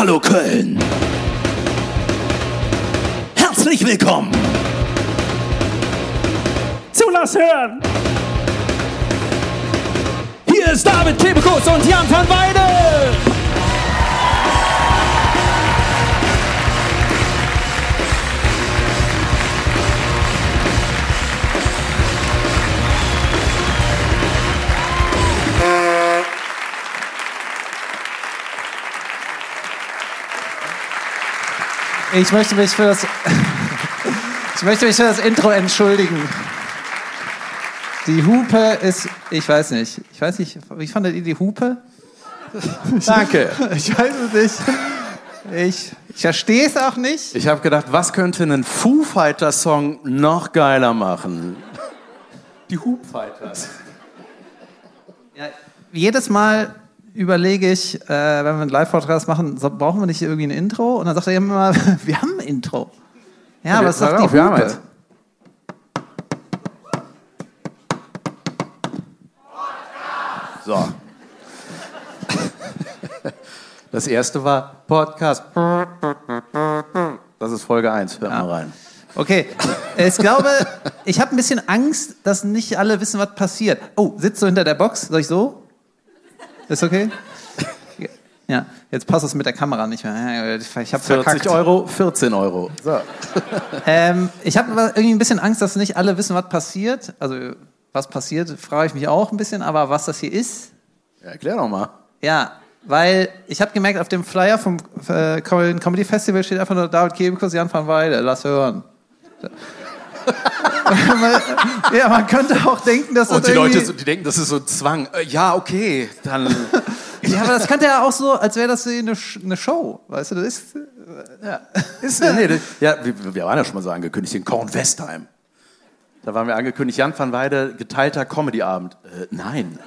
Hallo Köln. Herzlich willkommen. Zu Lass hören. Hier ist David Kebekus und Jan van Weide. Ich möchte mich für das, ich möchte mich für das Intro entschuldigen. Die Hupe ist, ich weiß nicht, ich weiß nicht, wie fandet ihr die Hupe? Danke. Ich weiß es nicht. Ich, ich verstehe es auch nicht. Ich habe gedacht, was könnte einen Foo Fighters Song noch geiler machen? Die Hoop Fighters. Ja, jedes Mal überlege ich, äh, wenn wir einen Live-Podcast machen, so, brauchen wir nicht irgendwie ein Intro? Und dann sagt er immer, wir haben ein Intro. Ja, aber es ist doch die wir haben Hupe. So. Das erste war Podcast. Das ist Folge 1. Hört mal rein. Okay, ich glaube, ich habe ein bisschen Angst, dass nicht alle wissen, was passiert. Oh, sitzt du hinter der Box? Soll ich so? Ist okay? Ja, jetzt passt es mit der Kamera nicht mehr. Ich habe 40 verkackt. Euro, 14 Euro. So. Ähm, ich habe irgendwie ein bisschen Angst, dass nicht alle wissen, was passiert. Also, was passiert, frage ich mich auch ein bisschen. Aber was das hier ist, Ja, erklär doch mal. ja, weil ich habe gemerkt, auf dem Flyer vom äh, Comedy Festival steht einfach nur David Kebekus, Jan van Weide. Lass hören. ja, man könnte auch denken, dass das Und die irgendwie... Leute, die denken, das ist so ein Zwang. Äh, ja, okay, dann. Ja, aber das könnte ja auch so, als wäre das eine, eine Show. Weißt du, das ist... Ja. Ist, nee, das, ja, wir, wir waren ja schon mal so angekündigt in Kornwestheim. Da waren wir angekündigt, Jan van Weide, geteilter Comedy-Abend. Äh, nein.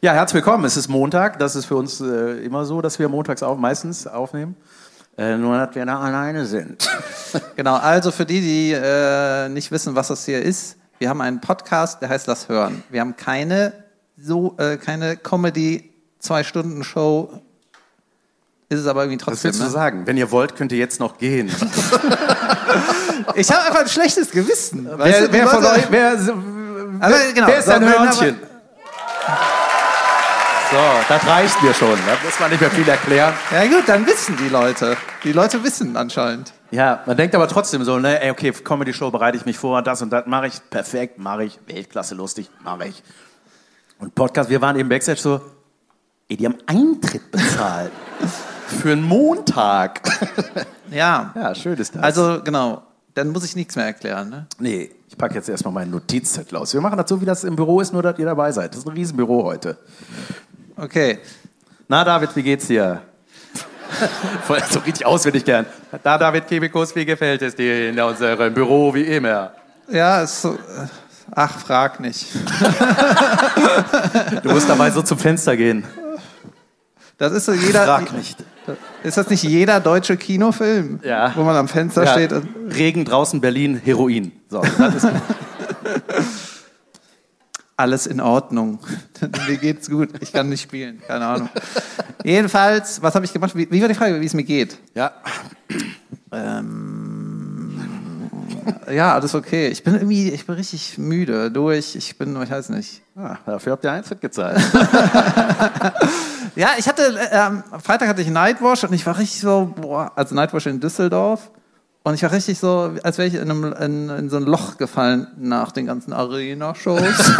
Ja. herzlich willkommen. Es ist Montag. Das ist für uns äh, immer so, dass wir montags auch meistens aufnehmen. Äh, nur, dass wir da alleine sind. Genau, also für die, die äh, nicht wissen, was das hier ist, wir haben einen Podcast, der heißt Lass hören. Wir haben keine so äh, keine Comedy zwei Stunden Show. Ist es aber irgendwie Was trotzdem. willst du Ne? sagen? Wenn ihr wollt, könnt ihr jetzt noch gehen. Ich habe einfach ein schlechtes Gewissen. weißt wer, du, wer von euch, wer, Aber genau, wer ist so, ein Hörnchen? So, das reicht mir schon. Da muss man nicht mehr viel erklären. Ja gut, dann wissen die Leute. Die Leute wissen anscheinend. Ja, man denkt aber trotzdem so, ne, ey, okay, Comedy-Show bereite ich mich vor, das und das mache ich, perfekt, mache ich, Weltklasse lustig, mache ich. Und Podcast, wir waren eben Backstage so, ey, die haben Eintritt bezahlt. Für einen Montag. Ja. ja, schön ist das. Also genau, dann muss ich nichts mehr erklären. Ne? nee, ich packe jetzt erstmal meinen Notizzettel aus. Wir machen das so, wie das im Büro ist, nur dass ihr dabei seid. Das ist ein Riesenbüro heute. Okay. Na, David, wie geht's dir? Voll so richtig auswendig gern. Da, David Kebekus, wie gefällt es dir in unserem Büro wie immer? Ja, ist so. äh, Ach, frag nicht. Du musst dabei so zum Fenster gehen. Das ist so jeder. Frag nicht. Ist das nicht jeder deutsche Kinofilm? Ja. Wo man am Fenster Ja, steht und. Regen draußen, Berlin, Heroin. So, das ist Alles in Ordnung. mir geht's gut. Ich kann nicht spielen. Keine Ahnung. Jedenfalls, was habe ich gemacht? Wie, wie war die Frage, wie es mir geht? ja. Ja, alles okay. Ich bin irgendwie, ich bin richtig müde, durch. Ich bin, ich weiß nicht. Ah, dafür habt ihr Eintritt gezahlt. Ja, ich hatte, äh, am Freitag hatte ich Nightwash und ich war richtig so, boah, also Nightwash in Düsseldorf. Und ich war richtig so, als wäre ich in, einem, in, in so ein Loch gefallen nach den ganzen Arena-Shows.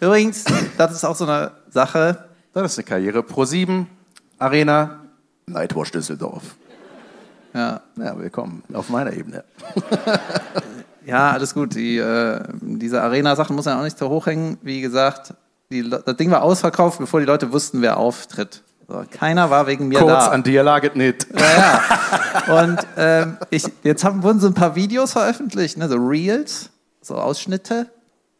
Übrigens, das ist auch so eine Sache. Das ist eine Karriere. Pro 7, Arena, Nightwatch Düsseldorf. Ja, Ja, willkommen auf meiner Ebene. ja alles gut. Die, äh, diese Arena-Sachen muss man auch nicht so hochhängen. Wie gesagt, die, das Ding war ausverkauft, bevor die Leute wussten, wer auftritt. So, keiner war wegen mir Kurz da. an dir laget nicht. Ja, ja. Und ähm, ich, jetzt haben, wurden so ein paar Videos veröffentlicht, ne, so Reels, so Ausschnitte.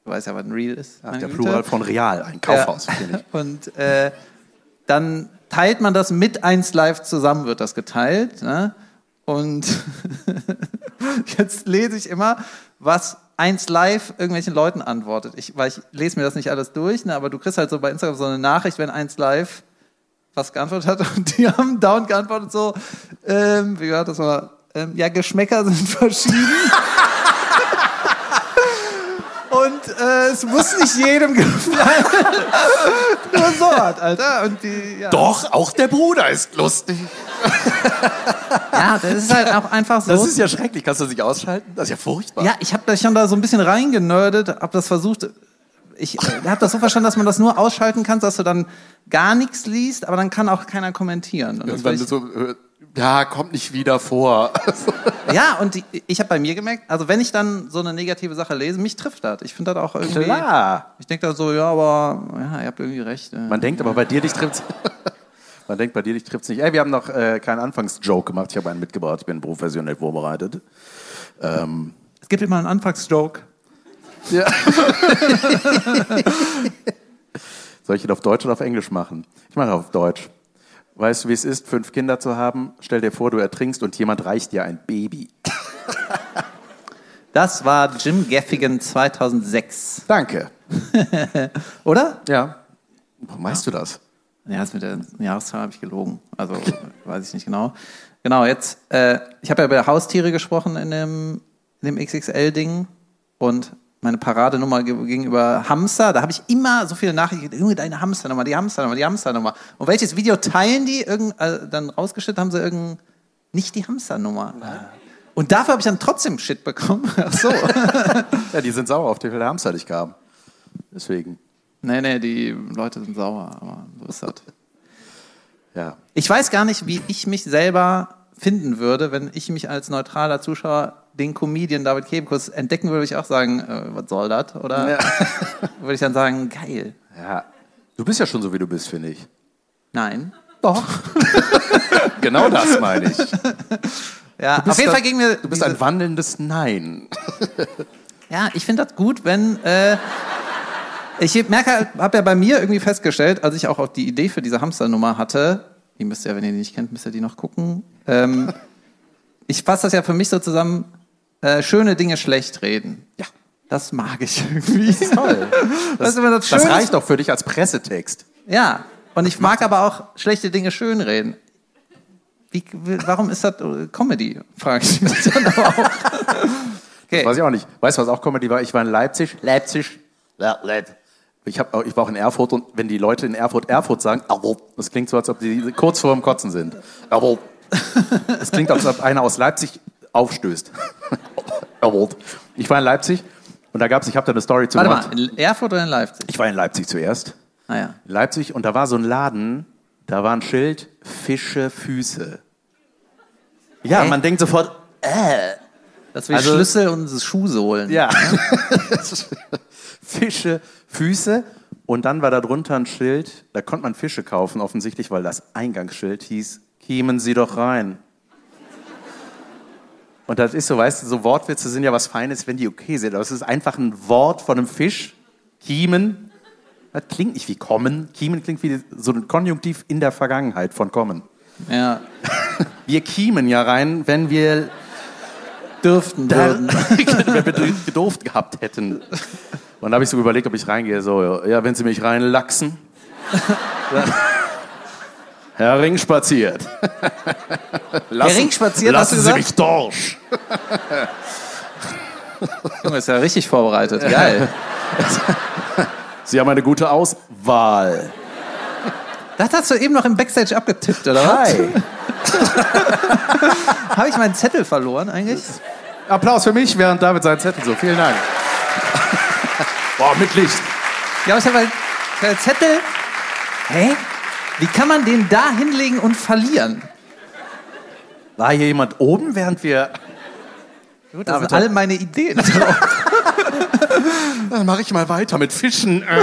Du weißt ja, was ein Reel ist. meine Der Güte. Plural von Real, ein Kaufhaus. Ja. Und äh, dann teilt man das mit 1 Live zusammen, wird das geteilt. Ne? Und jetzt lese ich immer, was eins live irgendwelchen Leuten antwortet. Ich, weil ich lese mir das nicht alles durch, ne, aber du kriegst halt so bei Instagram so eine Nachricht, wenn eins live was geantwortet hat und die haben down geantwortet so, ähm, wie war das mal? Ähm, ja, Geschmäcker sind verschieden. Und äh, es muss nicht jedem gefallen. Nur so hat, Alter. Und die, ja. Doch, auch der Bruder ist lustig. ja, das ist halt auch einfach so. Das ist ja schrecklich. Kannst du das nicht ausschalten? Das ist ja furchtbar. Ja, ich habe da schon da so ein bisschen reingenördet, habe das versucht. Ich äh, habe das so verstanden, dass man das nur ausschalten kann, dass du dann gar nichts liest, aber dann kann auch keiner kommentieren. Und Irgendwann so, äh, ja, kommt nicht wieder vor. ja, und die, ich habe bei mir gemerkt, also wenn ich dann so eine negative Sache lese, mich trifft das. Ich finde das auch irgendwie. Klar. Ich denke da so, ja, aber ja, ihr habt irgendwie recht. äh. Man denkt aber bei dir dich trifft's. Man denkt bei dir dich trifft's nicht. Ey, wir haben noch äh, keinen Anfangsjoke gemacht. Ich habe einen mitgebracht. Ich bin professionell vorbereitet. Ähm, Es gibt immer einen Anfangsjoke. Ja. Soll ich ihn auf Deutsch oder auf Englisch machen? Ich mache auf Deutsch. Weißt du, wie es ist, fünf Kinder zu haben? Stell dir vor, du ertrinkst und jemand reicht dir ein Baby. Das war Jim Gaffigan 2006, Danke. oder? Ja. Warum weißt du das? Ja, das mit der Jahreszahl habe ich gelogen. Also weiß ich nicht genau. Genau, jetzt, äh, ich habe ja über Haustiere gesprochen in dem, in dem XXL-Ding und meine Paradenummer ge- gegenüber Hamster, da habe ich immer so viele Nachrichten, Junge, deine Hamsternummer, die Hamsternummer, die Hamsternummer. Und welches Video teilen die? Irgend, äh, dann rausgeschnitten haben sie irgend, nicht die Hamsternummer. Und dafür habe ich dann trotzdem Shit bekommen. Ach so. Ja, die sind sauer auf die viele Hamster, die ich kam. Deswegen. nee, nee, die Leute sind sauer, aber so ist das. Ja. Ich weiß gar nicht, wie ich mich selber finden würde, wenn ich mich als neutraler Zuschauer den Comedian David Kebekus entdecken würde, ich auch sagen, äh, was soll das? Oder Ja. würde ich dann sagen, geil. ja. Du bist ja schon so, wie du bist, finde ich. Nein. Doch. genau das meine ich. Ja, auf jeden da- Fall ging mir. Du bist ein wandelndes Nein. Ja, ich finde das gut, wenn. Äh, ich merke, habe ja bei mir irgendwie festgestellt, als ich auch die Idee für diese Hamsternummer hatte, die müsst ihr, wenn ihr die nicht kennt, müsst ihr die noch gucken. Ähm, ich fasse das ja für mich so zusammen: äh, schöne Dinge schlecht reden. Ja. Das mag ich irgendwie. Toll. Das, wenn das, Das schön reicht doch für dich als Pressetext. Ja, und ich mag aber auch schlechte Dinge schönreden. Wie, warum ist das äh, Comedy? Frage ich mich dann aber auch. Okay. Weiß ich auch nicht. Weißt du, was auch Comedy war? Ich war in Leipzig. Leipzig. Le- Le- Ich, hab, ich war auch in Erfurt und wenn die Leute in Erfurt Erfurt sagen, das klingt so, als ob die kurz vor dem Kotzen sind. Es klingt, als ob einer aus Leipzig aufstößt. Erfurt. Ich war in Leipzig und da gab's, ich habe da eine Story zu Warte gemacht. mal, in Erfurt oder in Leipzig? Ich war in Leipzig zuerst. Naja. In Leipzig und da war so ein Laden, da war ein Schild, Fische, Füße. Ja, Hä? man denkt sofort, äh, Das will Also- Schlüssel und Schuhsohlen. Ja. Fische, Füße. Und dann war da drunter ein Schild, da konnte man Fische kaufen, offensichtlich, weil das Eingangsschild hieß, kiemen Sie doch rein. Und das ist so, weißt du, so Wortwitze sind ja was Feines, wenn die okay sind. Aber es ist einfach ein Wort von einem Fisch. Kiemen. Das klingt nicht wie kommen. Kiemen klingt wie so ein Konjunktiv in der Vergangenheit von kommen. ja. Wir kiemen ja rein, wenn wir Dürften würden. wenn wir gedurft gehabt hätten. Und da habe ich so überlegt, ob ich reingehe. So, ja, wenn Sie mich reinlachsen. Herr Ring spaziert. Lassen, Ring spaziert, hast lassen du Sie gesagt? mich durch. Junge, ist ja richtig vorbereitet. Geil. Sie haben eine gute Auswahl. Das hast du eben noch im Backstage abgetippt, oder was? Hi. Habe ich meinen Zettel verloren eigentlich? Applaus für mich, während David seinen Zettel so. Vielen Dank. Boah, mit Licht. Ja, aber ich habe halt Zettel. Hä? Wie kann man den da hinlegen und verlieren? War hier jemand oben, während wir... Gut, das David sind alle meine Ideen drauf. Dann mache ich mal weiter mit Fischen.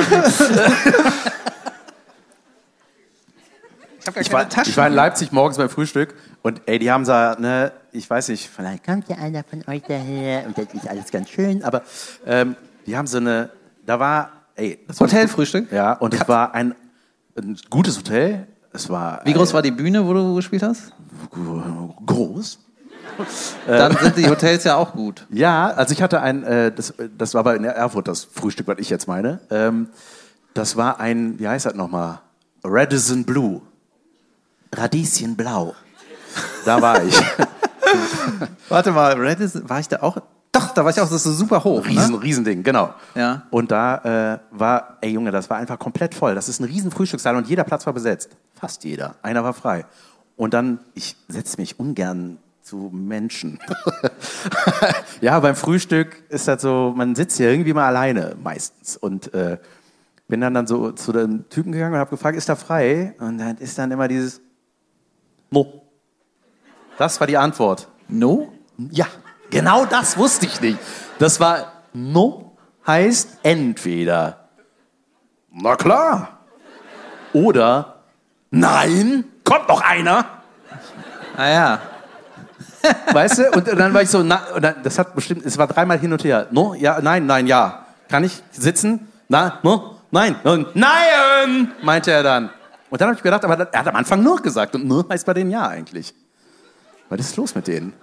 Ich habe gar Ich war, ich war in Leipzig morgens beim Frühstück und ey, die haben da, ne, ich weiß nicht, vielleicht kommt ja einer von euch daher und das ist alles ganz schön, aber ähm, die haben so eine, da war, ey, Hotelfrühstück? Ja, und es war ein, ein gutes Hotel. Es war Wie groß war die Bühne, wo du gespielt hast? äh, groß. Dann sind die Hotels ja auch gut. Ja, also ich hatte ein, äh, das, das war aber in Erfurt das Frühstück, was ich jetzt meine. Ähm, das war ein, wie heißt das nochmal? Radisson Blue. Radieschenblau. Da war ich. Warte mal, Redis, war ich da auch? Doch, da war ich auch, das ist so super hoch. Riesen, ne? Riesending, genau. Ja. Und da äh, war, ey Junge, das war einfach komplett voll. Das ist ein riesen Frühstückssaal und jeder Platz war besetzt. Fast jeder. Einer war frei. Und dann, ich setze mich ungern zu Menschen. ja, beim Frühstück ist das so, man sitzt ja irgendwie mal alleine meistens. Und äh, bin dann, dann so zu dem Typen gegangen und habe gefragt, ist da frei? Und dann ist dann immer dieses No. Das war die Antwort. No? Ja, genau das wusste ich nicht. Das war no heißt entweder na klar oder nein, kommt noch einer. Ah ja. Weißt du? Und dann war ich so, na, das hat bestimmt, es war dreimal hin und her. No, ja, nein, nein, ja. Kann ich sitzen? Na, no, nein, no, nein, meinte er dann. Und dann habe ich gedacht, aber er hat am Anfang nur gesagt und nur heißt bei denen ja eigentlich. Was ist los mit denen?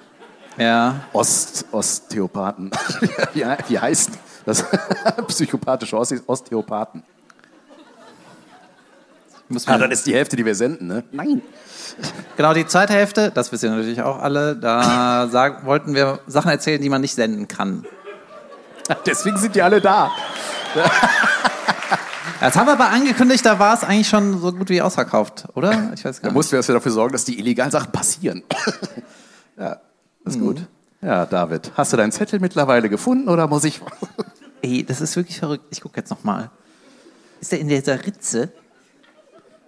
Ja. Ost, Osteopathen. wie, wie heißt das? Psychopathische Oste- Osteopathen. Muss Ah, dann ist die Hälfte, die wir senden, ne? Nein. genau, die zweite Hälfte, das wissen ihr natürlich auch alle, da sagen, wollten wir Sachen erzählen, die man nicht senden kann. Deswegen sind die alle da. Das haben wir aber angekündigt, da war es eigentlich schon so gut wie ausverkauft, oder? Ich weiß Da gar nicht. mussten wir dafür sorgen, dass die illegalen Sachen passieren. ja, das ist gut. Ja, David, hast du deinen Zettel mittlerweile gefunden oder muss ich? Ey, das ist wirklich verrückt. Ich gucke jetzt noch mal. Ist der in dieser Ritze?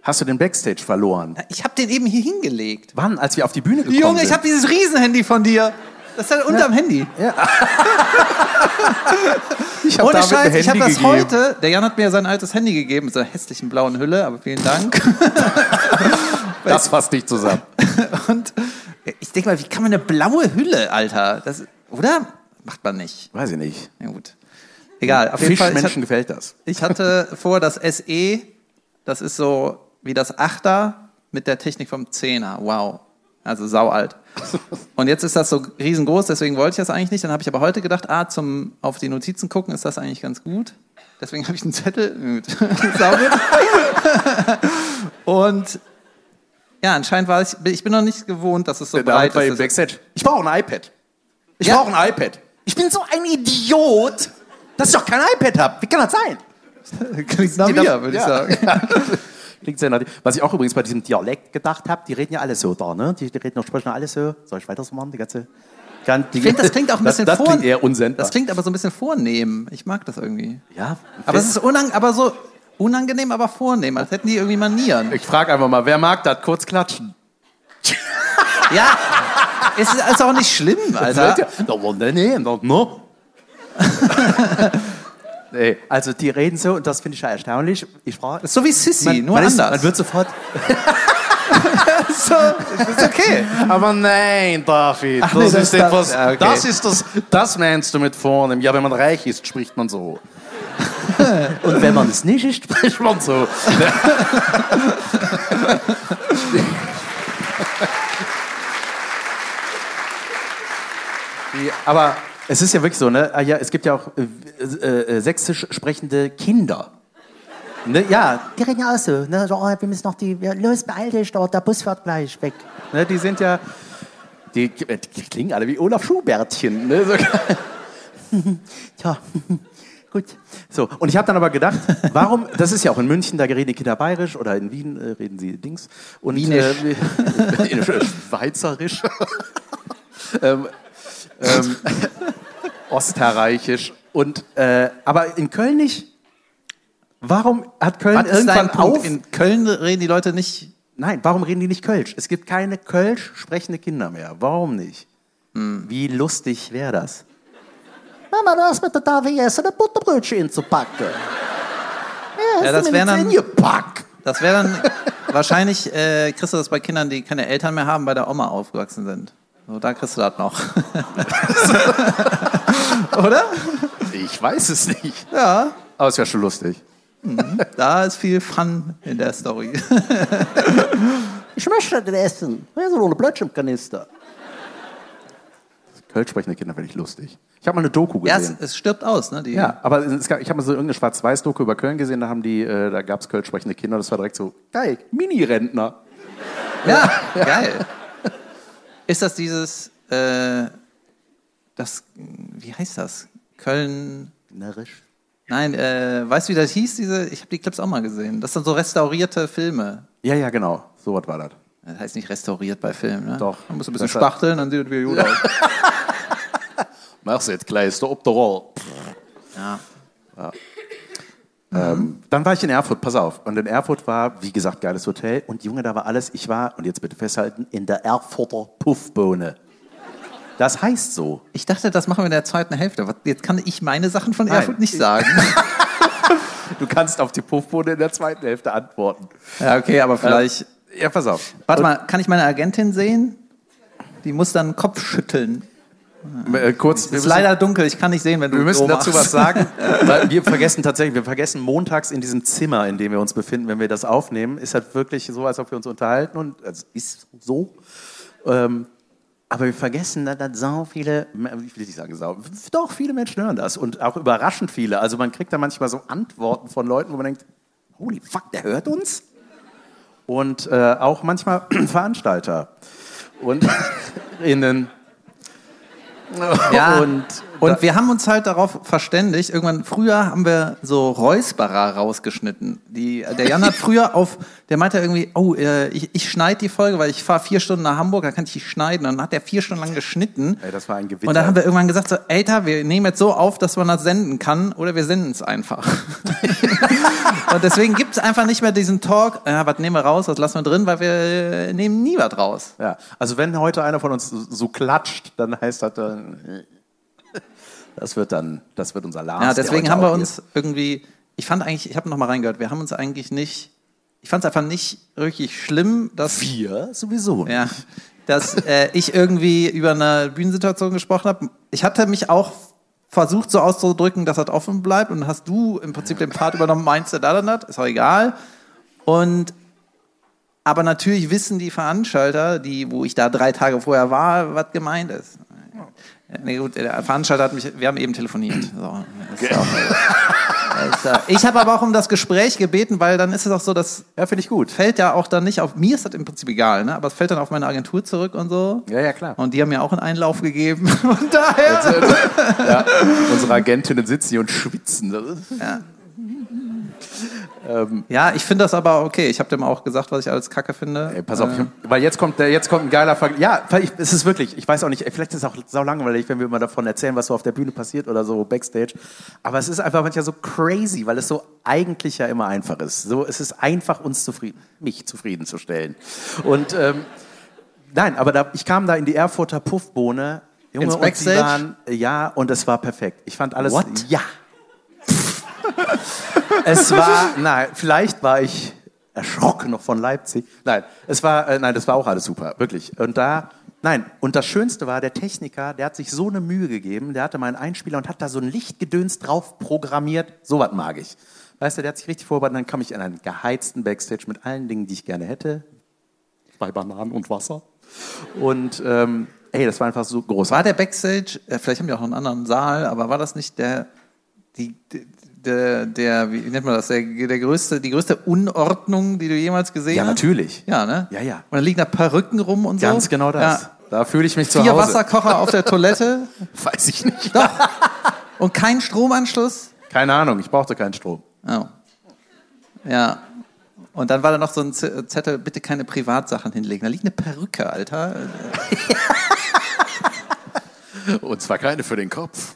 Hast du den Backstage verloren? Ich habe den eben hier hingelegt. Wann? Als wir auf die Bühne gekommen Junge, ich sind? habe dieses Riesenhandy von dir. Das ist halt unterm Handy. ich hab Ohne Scheiß, ich habe das gegeben. heute. Der Jan hat mir sein altes Handy gegeben mit so einer hässlichen blauen Hülle, aber vielen Dank. Das fasst nicht zusammen. Und ich denke mal, wie kann man eine blaue Hülle, Alter? Das, oder? Macht man nicht. Weiß ich nicht. Ja, gut. Egal, auf jeden Fall. Hat- gefällt das. ich hatte vor das SE, das ist so wie das Achter mit der Technik vom Zehner. Wow. Also sau alt. Und jetzt ist das so riesengroß, deswegen wollte ich das eigentlich nicht. Dann habe ich aber heute gedacht, ah, zum auf die Notizen gucken ist das eigentlich ganz gut. Deswegen habe ich einen Zettel. Und ja, anscheinend war ich, ich bin noch nicht gewohnt, dass es so Der breit David ist. Backstage. Ich brauche ein iPad. Ich Ja. brauche ein iPad. Ich bin so ein Idiot, dass ich doch kein iPad habe. Wie kann das sein? Klingt nach mir, würde ich Ja. sagen. Klingt sehr nach Was ich auch übrigens bei diesem Dialekt gedacht habe, die reden ja alle so da, ne? Die, die reden und sprechen alle so. Soll ich weitermachen? Die ganze. Gan- Die, Ich finde, das klingt auch ein bisschen Das, das vor- klingt eher unsendbar. Das klingt aber so ein bisschen vornehm. Ich mag das irgendwie. ja, Aber es ist unang aber so unangenehm, aber vornehm, als hätten die irgendwie Manieren. ich frage einfach mal, wer mag das? Kurz klatschen. Ja, es ist also auch nicht schlimm, Alter. Nee, nee, nee, also die reden so und das finde ich ja erstaunlich. Ich frage, Das ist so wie Sissy, man, nur man ist- anders. Man wird sofort. so, das ist okay. Aber nein, David, Ach nee, das, das ist ist das- etwas. ja, okay. Das ist das. Das meinst du mit vornehm. Ja, wenn man reich ist, spricht man so. Und wenn man es nicht ist, spricht man so. Aber es ist ja wirklich so, ne? Ah, Ja, es gibt ja auch äh, äh, äh, sächsisch sprechende Kinder. Ne? Ja, die reden ja auch so. Ne? So, oh, wir müssen noch die. Ja, los, beeil dich dort, der Bus fährt gleich weg. Ne? Die sind ja. Die, die klingen alle wie Olaf Schubärtchen. Ne? So, Tja, gut. So, und ich habe dann aber gedacht, warum, das ist ja auch in München, da reden die Kinder bayerisch oder in Wien äh, reden sie Dings. Und, Wienisch. Äh, in Schweizerisch. ähm, ähm, Österreichisch. Und, äh, aber in Köln nicht. Warum hat Köln Was irgendwann auf? In Köln reden die Leute nicht. Nein, warum reden die nicht Kölsch? Es gibt keine Kölsch sprechende Kinder mehr. Warum nicht? Wie lustig wäre das? Mama, du hast mit der Davi essen, ein Butterbrötchen zu packen. Ja, das wäre dann, Pack. das wär dann wahrscheinlich, äh, kriegst du das bei Kindern, die keine Eltern mehr haben, bei der Oma aufgewachsen sind. So, da kriegst du das noch. Oder? Ich weiß es nicht. Ja. Aber es wäre schon lustig. Da ist viel Fun in der Story. Ich möchte das essen. Wer ist so eine Blödschimkanister? Kölsch sprechende Kinder finde ich lustig. Ich habe mal eine Doku Ja, es, gesehen. es stirbt aus, ne? Die, Ja, aber gab, ich habe mal so irgendeine Schwarz-Weiß-Doku über Köln gesehen, da haben die, äh, da gab es Kölsch sprechende Kinder, das war direkt so, geil, Mini-Rentner. Ja, geil. Ist das dieses, äh, das, wie heißt das? Köln, Närrisch. nein, äh, weißt du, wie das hieß? Diese, ich habe die Clips auch mal gesehen. Das sind so restaurierte Filme. Ja, ja, genau, so was war das. Das heißt nicht restauriert bei Filmen, ne? Doch. Man muss ein bisschen Das spachteln, dann sieht es wieder gut aus. Mach's jetzt gleich, ist der ob der Roll. Ja. Ähm, dann war ich in Erfurt, pass auf. Und in Erfurt war, wie gesagt, geiles Hotel. Und Junge, da war alles, ich war, und jetzt bitte festhalten, in der Erfurter Puffbohne. Das heißt so. Ich dachte, das machen wir in der zweiten Hälfte. Jetzt kann ich meine Sachen von Nein. Erfurt nicht sagen. Du kannst auf die Puffbohne in der zweiten Hälfte antworten. ja, okay, aber vielleicht. Ja, pass auf. Warte mal, kann ich meine Agentin sehen? Die muss dann Kopf schütteln. Äh, kurz, Es ist leider dunkel, ich kann nicht sehen, wenn du Wir müssen so dazu machst. was sagen, weil wir vergessen tatsächlich, wir vergessen montags in diesem Zimmer, in dem wir uns befinden, wenn wir das aufnehmen, ist halt wirklich so, als ob wir uns unterhalten und es ist so. Ähm, aber wir vergessen, dass das sau viele, ich will nicht sagen sau, doch viele Menschen hören das und auch überraschend viele. Also man kriegt da manchmal so Antworten von Leuten, wo man denkt, holy fuck, der hört uns? Und äh, auch manchmal Veranstalter und innen. Ja, und und, wir haben uns halt darauf verständigt, irgendwann, früher haben wir so Räusperer rausgeschnitten. Die, der Jan hat früher auf, der meinte irgendwie, oh, äh, ich, ich schneide die Folge, weil ich fahre vier Stunden nach Hamburg, da kann ich die schneiden. Und dann hat er vier Stunden lang geschnitten. Ey, das war ein Gewitter. Und dann haben wir irgendwann gesagt, so, Alter, wir nehmen jetzt so auf, dass man das senden kann, oder wir senden es einfach. und deswegen gibt es einfach nicht mehr diesen Talk, ja, was nehmen wir raus, was lassen wir drin, weil wir äh, nehmen nie was raus. Ja, also wenn heute einer von uns so- so klatscht, dann heißt das dann, das wird dann, das wird unser Lars. Ja, deswegen haben wir uns irgendwie, ich fand eigentlich, ich habe noch mal reingehört, wir haben uns eigentlich nicht, ich fand es einfach nicht wirklich schlimm, dass, Wir sowieso. ja, dass äh, ich irgendwie über eine Bühnensituation gesprochen habe. Ich hatte mich auch versucht so auszudrücken, dass das offen bleibt und hast du im Prinzip den Part übernommen, meinst du da dann das, ist auch egal. Und aber natürlich wissen die Veranstalter, die, wo ich da drei Tage vorher war, was gemeint ist. Nee, gut, der Veranstalter hat mich, wir haben eben telefoniert. So, auch, äh, ich habe aber auch um das Gespräch gebeten, weil dann ist es auch so, das Ja, finde ich gut. fällt ja auch dann nicht auf, mir ist das im Prinzip egal, ne? aber es fällt dann auf meine Agentur zurück und so. Ja, ja, klar. Und die haben mir auch einen Einlauf gegeben. Und daher. ja, unsere Agentinnen sitzen hier und schwitzen. Das ist- Ja. Ich finde das aber okay. Ich habe dem auch gesagt, was ich alles kacke finde. Ey, pass auf, Äh, weil jetzt kommt, der, jetzt kommt ein geiler Vergleich. Ja, ich, es ist wirklich, ich weiß auch nicht, vielleicht ist es auch sau langweilig, wenn wir immer davon erzählen, was so auf der Bühne passiert oder so Backstage. Aber es ist einfach manchmal so crazy, weil es so eigentlich ja immer einfach ist. So, es ist einfach, uns zufrieden, mich zufriedenzustellen. Und ähm, nein, aber da, ich kam da in die Erfurter Puffbohne. Junge, Ins und Backstage? waren, ja, und es war perfekt. Ich fand alles. What? Ja. Es war, nein, vielleicht war ich erschrocken noch von Leipzig. Nein, es war, äh, nein, das war auch alles super, wirklich. Und da, nein, und das Schönste war, der Techniker, der hat sich so eine Mühe gegeben, der hatte meinen Einspieler und hat da so ein Lichtgedöns drauf programmiert. So was mag ich. Weißt du, der hat sich richtig vorbereitet, dann kam ich in einen geheizten Backstage mit allen Dingen, die ich gerne hätte. Zwei Bananen und Wasser. Und, ähm, ey, das war einfach so groß. war der Backstage, äh, vielleicht haben die auch noch einen anderen Saal, aber war das nicht der, die, die- der, der, wie nennt man das, der, der größte, die größte Unordnung, die du jemals gesehen Ja, hast? natürlich. Ja, ne? Ja, ja. Und dann liegen da Perücken rum und so. Ganz genau das. Ja. Da fühle ich mich zu Vier Hause. Wasserkocher auf der Toilette Weiß ich nicht. Doch. und kein Stromanschluss. Keine Ahnung, ich brauchte keinen Strom. Oh. Ja. Und dann war da noch so ein Zettel, bitte keine Privatsachen hinlegen. Da liegt eine Perücke, Alter. Und zwar keine für den Kopf.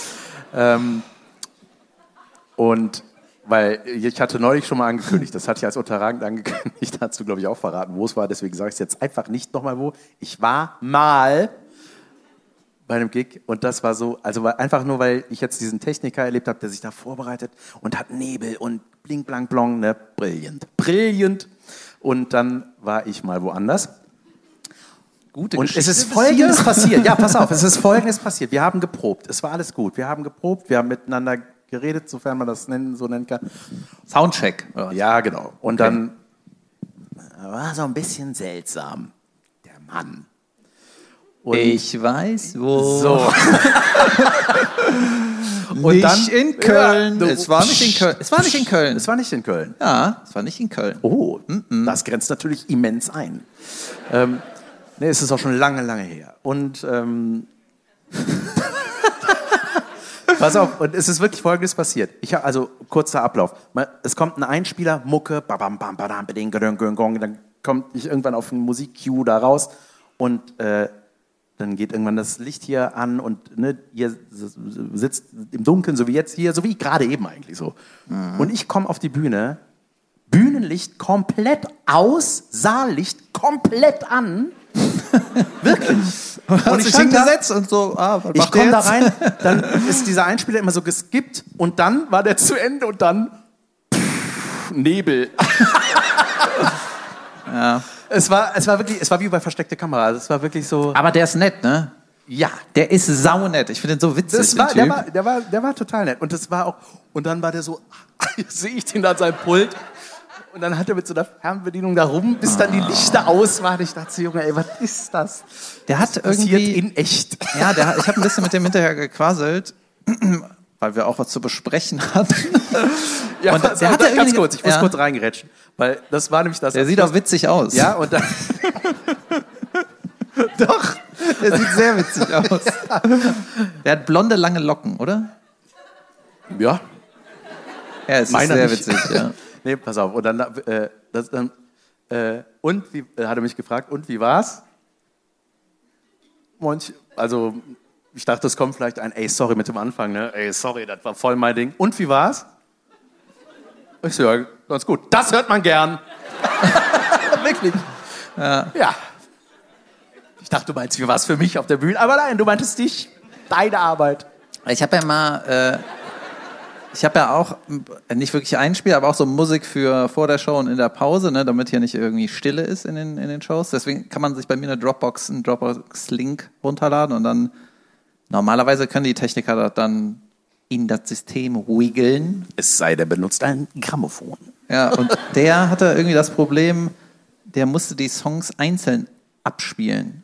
ähm, und weil ich hatte neulich schon mal angekündigt, das hatte ich als unterragend angekündigt, dazu glaube ich auch verraten, wo es war, deswegen sage ich es jetzt einfach nicht nochmal wo. Ich war mal bei einem Gig und das war so, also einfach nur, weil ich jetzt diesen Techniker erlebt habe, der sich da vorbereitet und hat Nebel und bling, blang, blong, ne, brillant, brillant. Und dann war ich mal woanders Gute und es ist Folgendes passiert. Ja, pass auf, es ist Folgendes passiert. Wir haben geprobt. Es war alles gut. Wir haben geprobt, wir haben miteinander geredet, sofern man das nennen, so nennen kann. Soundcheck. Ja, genau. Und dann war so ein bisschen seltsam, der Mann. Und ich weiß wo. so. Und dann- nicht in Köln. Ja, es war nicht in Köln. Es war nicht in Köln. Es war nicht in Köln. ja, es war nicht in Köln. Oh, das grenzt natürlich immens ein. Ähm, nee, es ist auch schon lange, lange her. Und ähm, pass auf, und es ist wirklich Folgendes passiert. Ich hab, also kurzer Ablauf. Es kommt ein Einspieler, Mucke, babam, bam, badam, beding, gedung, gedung, gong, dann kommt ich irgendwann auf einen Musik-Cue da raus und äh, dann geht irgendwann das Licht hier an und ne, ihr sitzt im Dunkeln, so wie jetzt hier, so wie gerade eben eigentlich so. Und ich komme auf die Bühne, Bühnenlicht komplett aus, Saallicht komplett an. Wirklich. Und ich stand da- hingesetzt und so, ah, was ich komme da rein, dann ist dieser Einspieler immer so geskippt und dann war der zu Ende und dann pff, Nebel. Ja. Es war, es war wirklich, es war wie bei versteckte Kamera. Es war wirklich so. Aber der ist nett, ne? Ja, Der ist saunett. Ich finde den so witzig. das war, der, war, der, war, der war total nett. Und das war auch, und dann war der so, sehe ich den da an seinem Pult. Und dann hat er mit so einer Fernbedienung da rum, bis dann die Lichter aus waren. Ich dachte, Junge, ey, was ist das? Der hat Passiert irgendwie. in echt. Ja, der, hat- ich habe ein bisschen mit dem hinterher gequasselt, weil wir auch was zu besprechen hatten. Ja, Und pass der auf, hatte ganz kurz, ich muss ja. kurz reingerätschen. Weil das war nämlich das. Der sieht auch witzig aus. Ja, und dann. doch. Der sieht sehr witzig aus. Der hat blonde, lange Locken, oder? ja, Ja, es ist Meiner sehr nicht. witzig, ja. Nee, pass auf. Und dann, äh, das, dann äh, und wie, äh, hat er mich gefragt, und wie war's? Und, also, ich dachte, es kommt vielleicht ein, ey, sorry mit dem Anfang, ne? Ey, sorry, das war voll mein Ding. Und wie war's? Ich so, ja, ganz gut. Das hört man gern. Wirklich. Ja. Ich dachte, du meinst, wie war's für mich auf der Bühne? Aber nein, du meintest dich, deine Arbeit. Ich habe ja mal, äh, ich habe ja auch äh, nicht wirklich ein Spiel, aber auch so Musik für vor der Show und in der Pause, ne, damit hier nicht irgendwie Stille ist in den, in den Shows. Deswegen kann man sich bei mir eine Dropbox, einen Dropbox-Link runterladen und dann normalerweise können die Techniker das dann in das System wiggeln. Es sei denn, benutzt ein Grammophon. Ja, und der hatte irgendwie das Problem, der musste die Songs einzeln abspielen.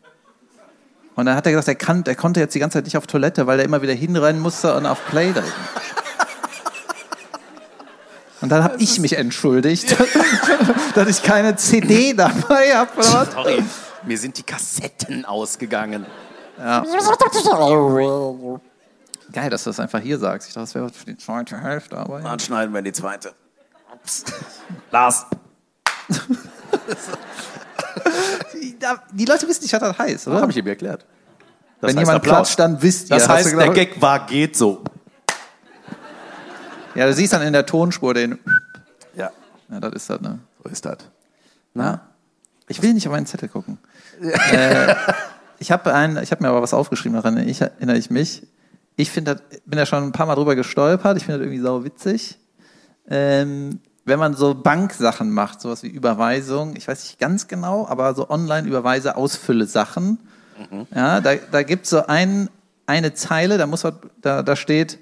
Und dann hat er gesagt, er, kann, er konnte jetzt die ganze Zeit nicht auf Toilette, weil er immer wieder hinrennen musste und auf Play drücken. Und dann habe ich mich entschuldigt, dass ich keine CD dabei habe. Sorry, mir sind die Kassetten ausgegangen. Geil, dass du das einfach hier sagst. Ich dachte, das wäre was für die zweite Hälfte. Aber ja. Dann schneiden wir in die zweite. Lars. die, die Leute wissen nicht, was das heißt, Das oder? habe ich ihm erklärt. Das Wenn heißt jemand Applaus. klatscht, dann wisst ihr. Das heißt, der Gag war, geht so. Ja, du siehst dann in der Tonspur den. Ja, Ja, das ist das, ne? so ist das. Ja. Ich will nicht auf meinen Zettel gucken. äh, ich habe hab mir aber was aufgeschrieben, daran ich, erinnere ich mich. Ich find das, bin da schon ein paar Mal drüber gestolpert. Ich finde das irgendwie sau witzig. Ähm, wenn man so Banksachen macht, sowas wie Überweisung, ich weiß nicht ganz genau, aber so Online-Überweise, Ausfülle-Sachen. Ja, da, da gibt es so ein, eine Zeile, da, muss da, da steht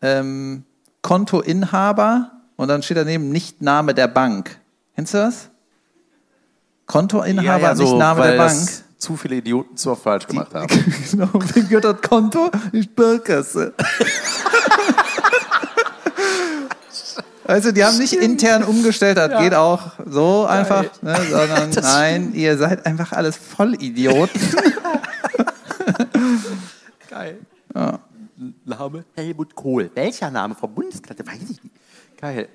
ähm, Kontoinhaber und dann steht daneben nicht Name der Bank. Kennst du das? Kontoinhaber, nicht Name der Bank. das zu viele Idioten zu oft falsch gemacht haben. genau, wem gehört das Konto? Die Sparkasse. Also die haben nicht intern umgestellt, das geht auch so einfach, ne, sondern nein, ihr seid einfach alles Vollidioten. Geil. Name Helmut Kohl. Welcher Name vom Bundesklasse? Weiß ich nicht. Geil.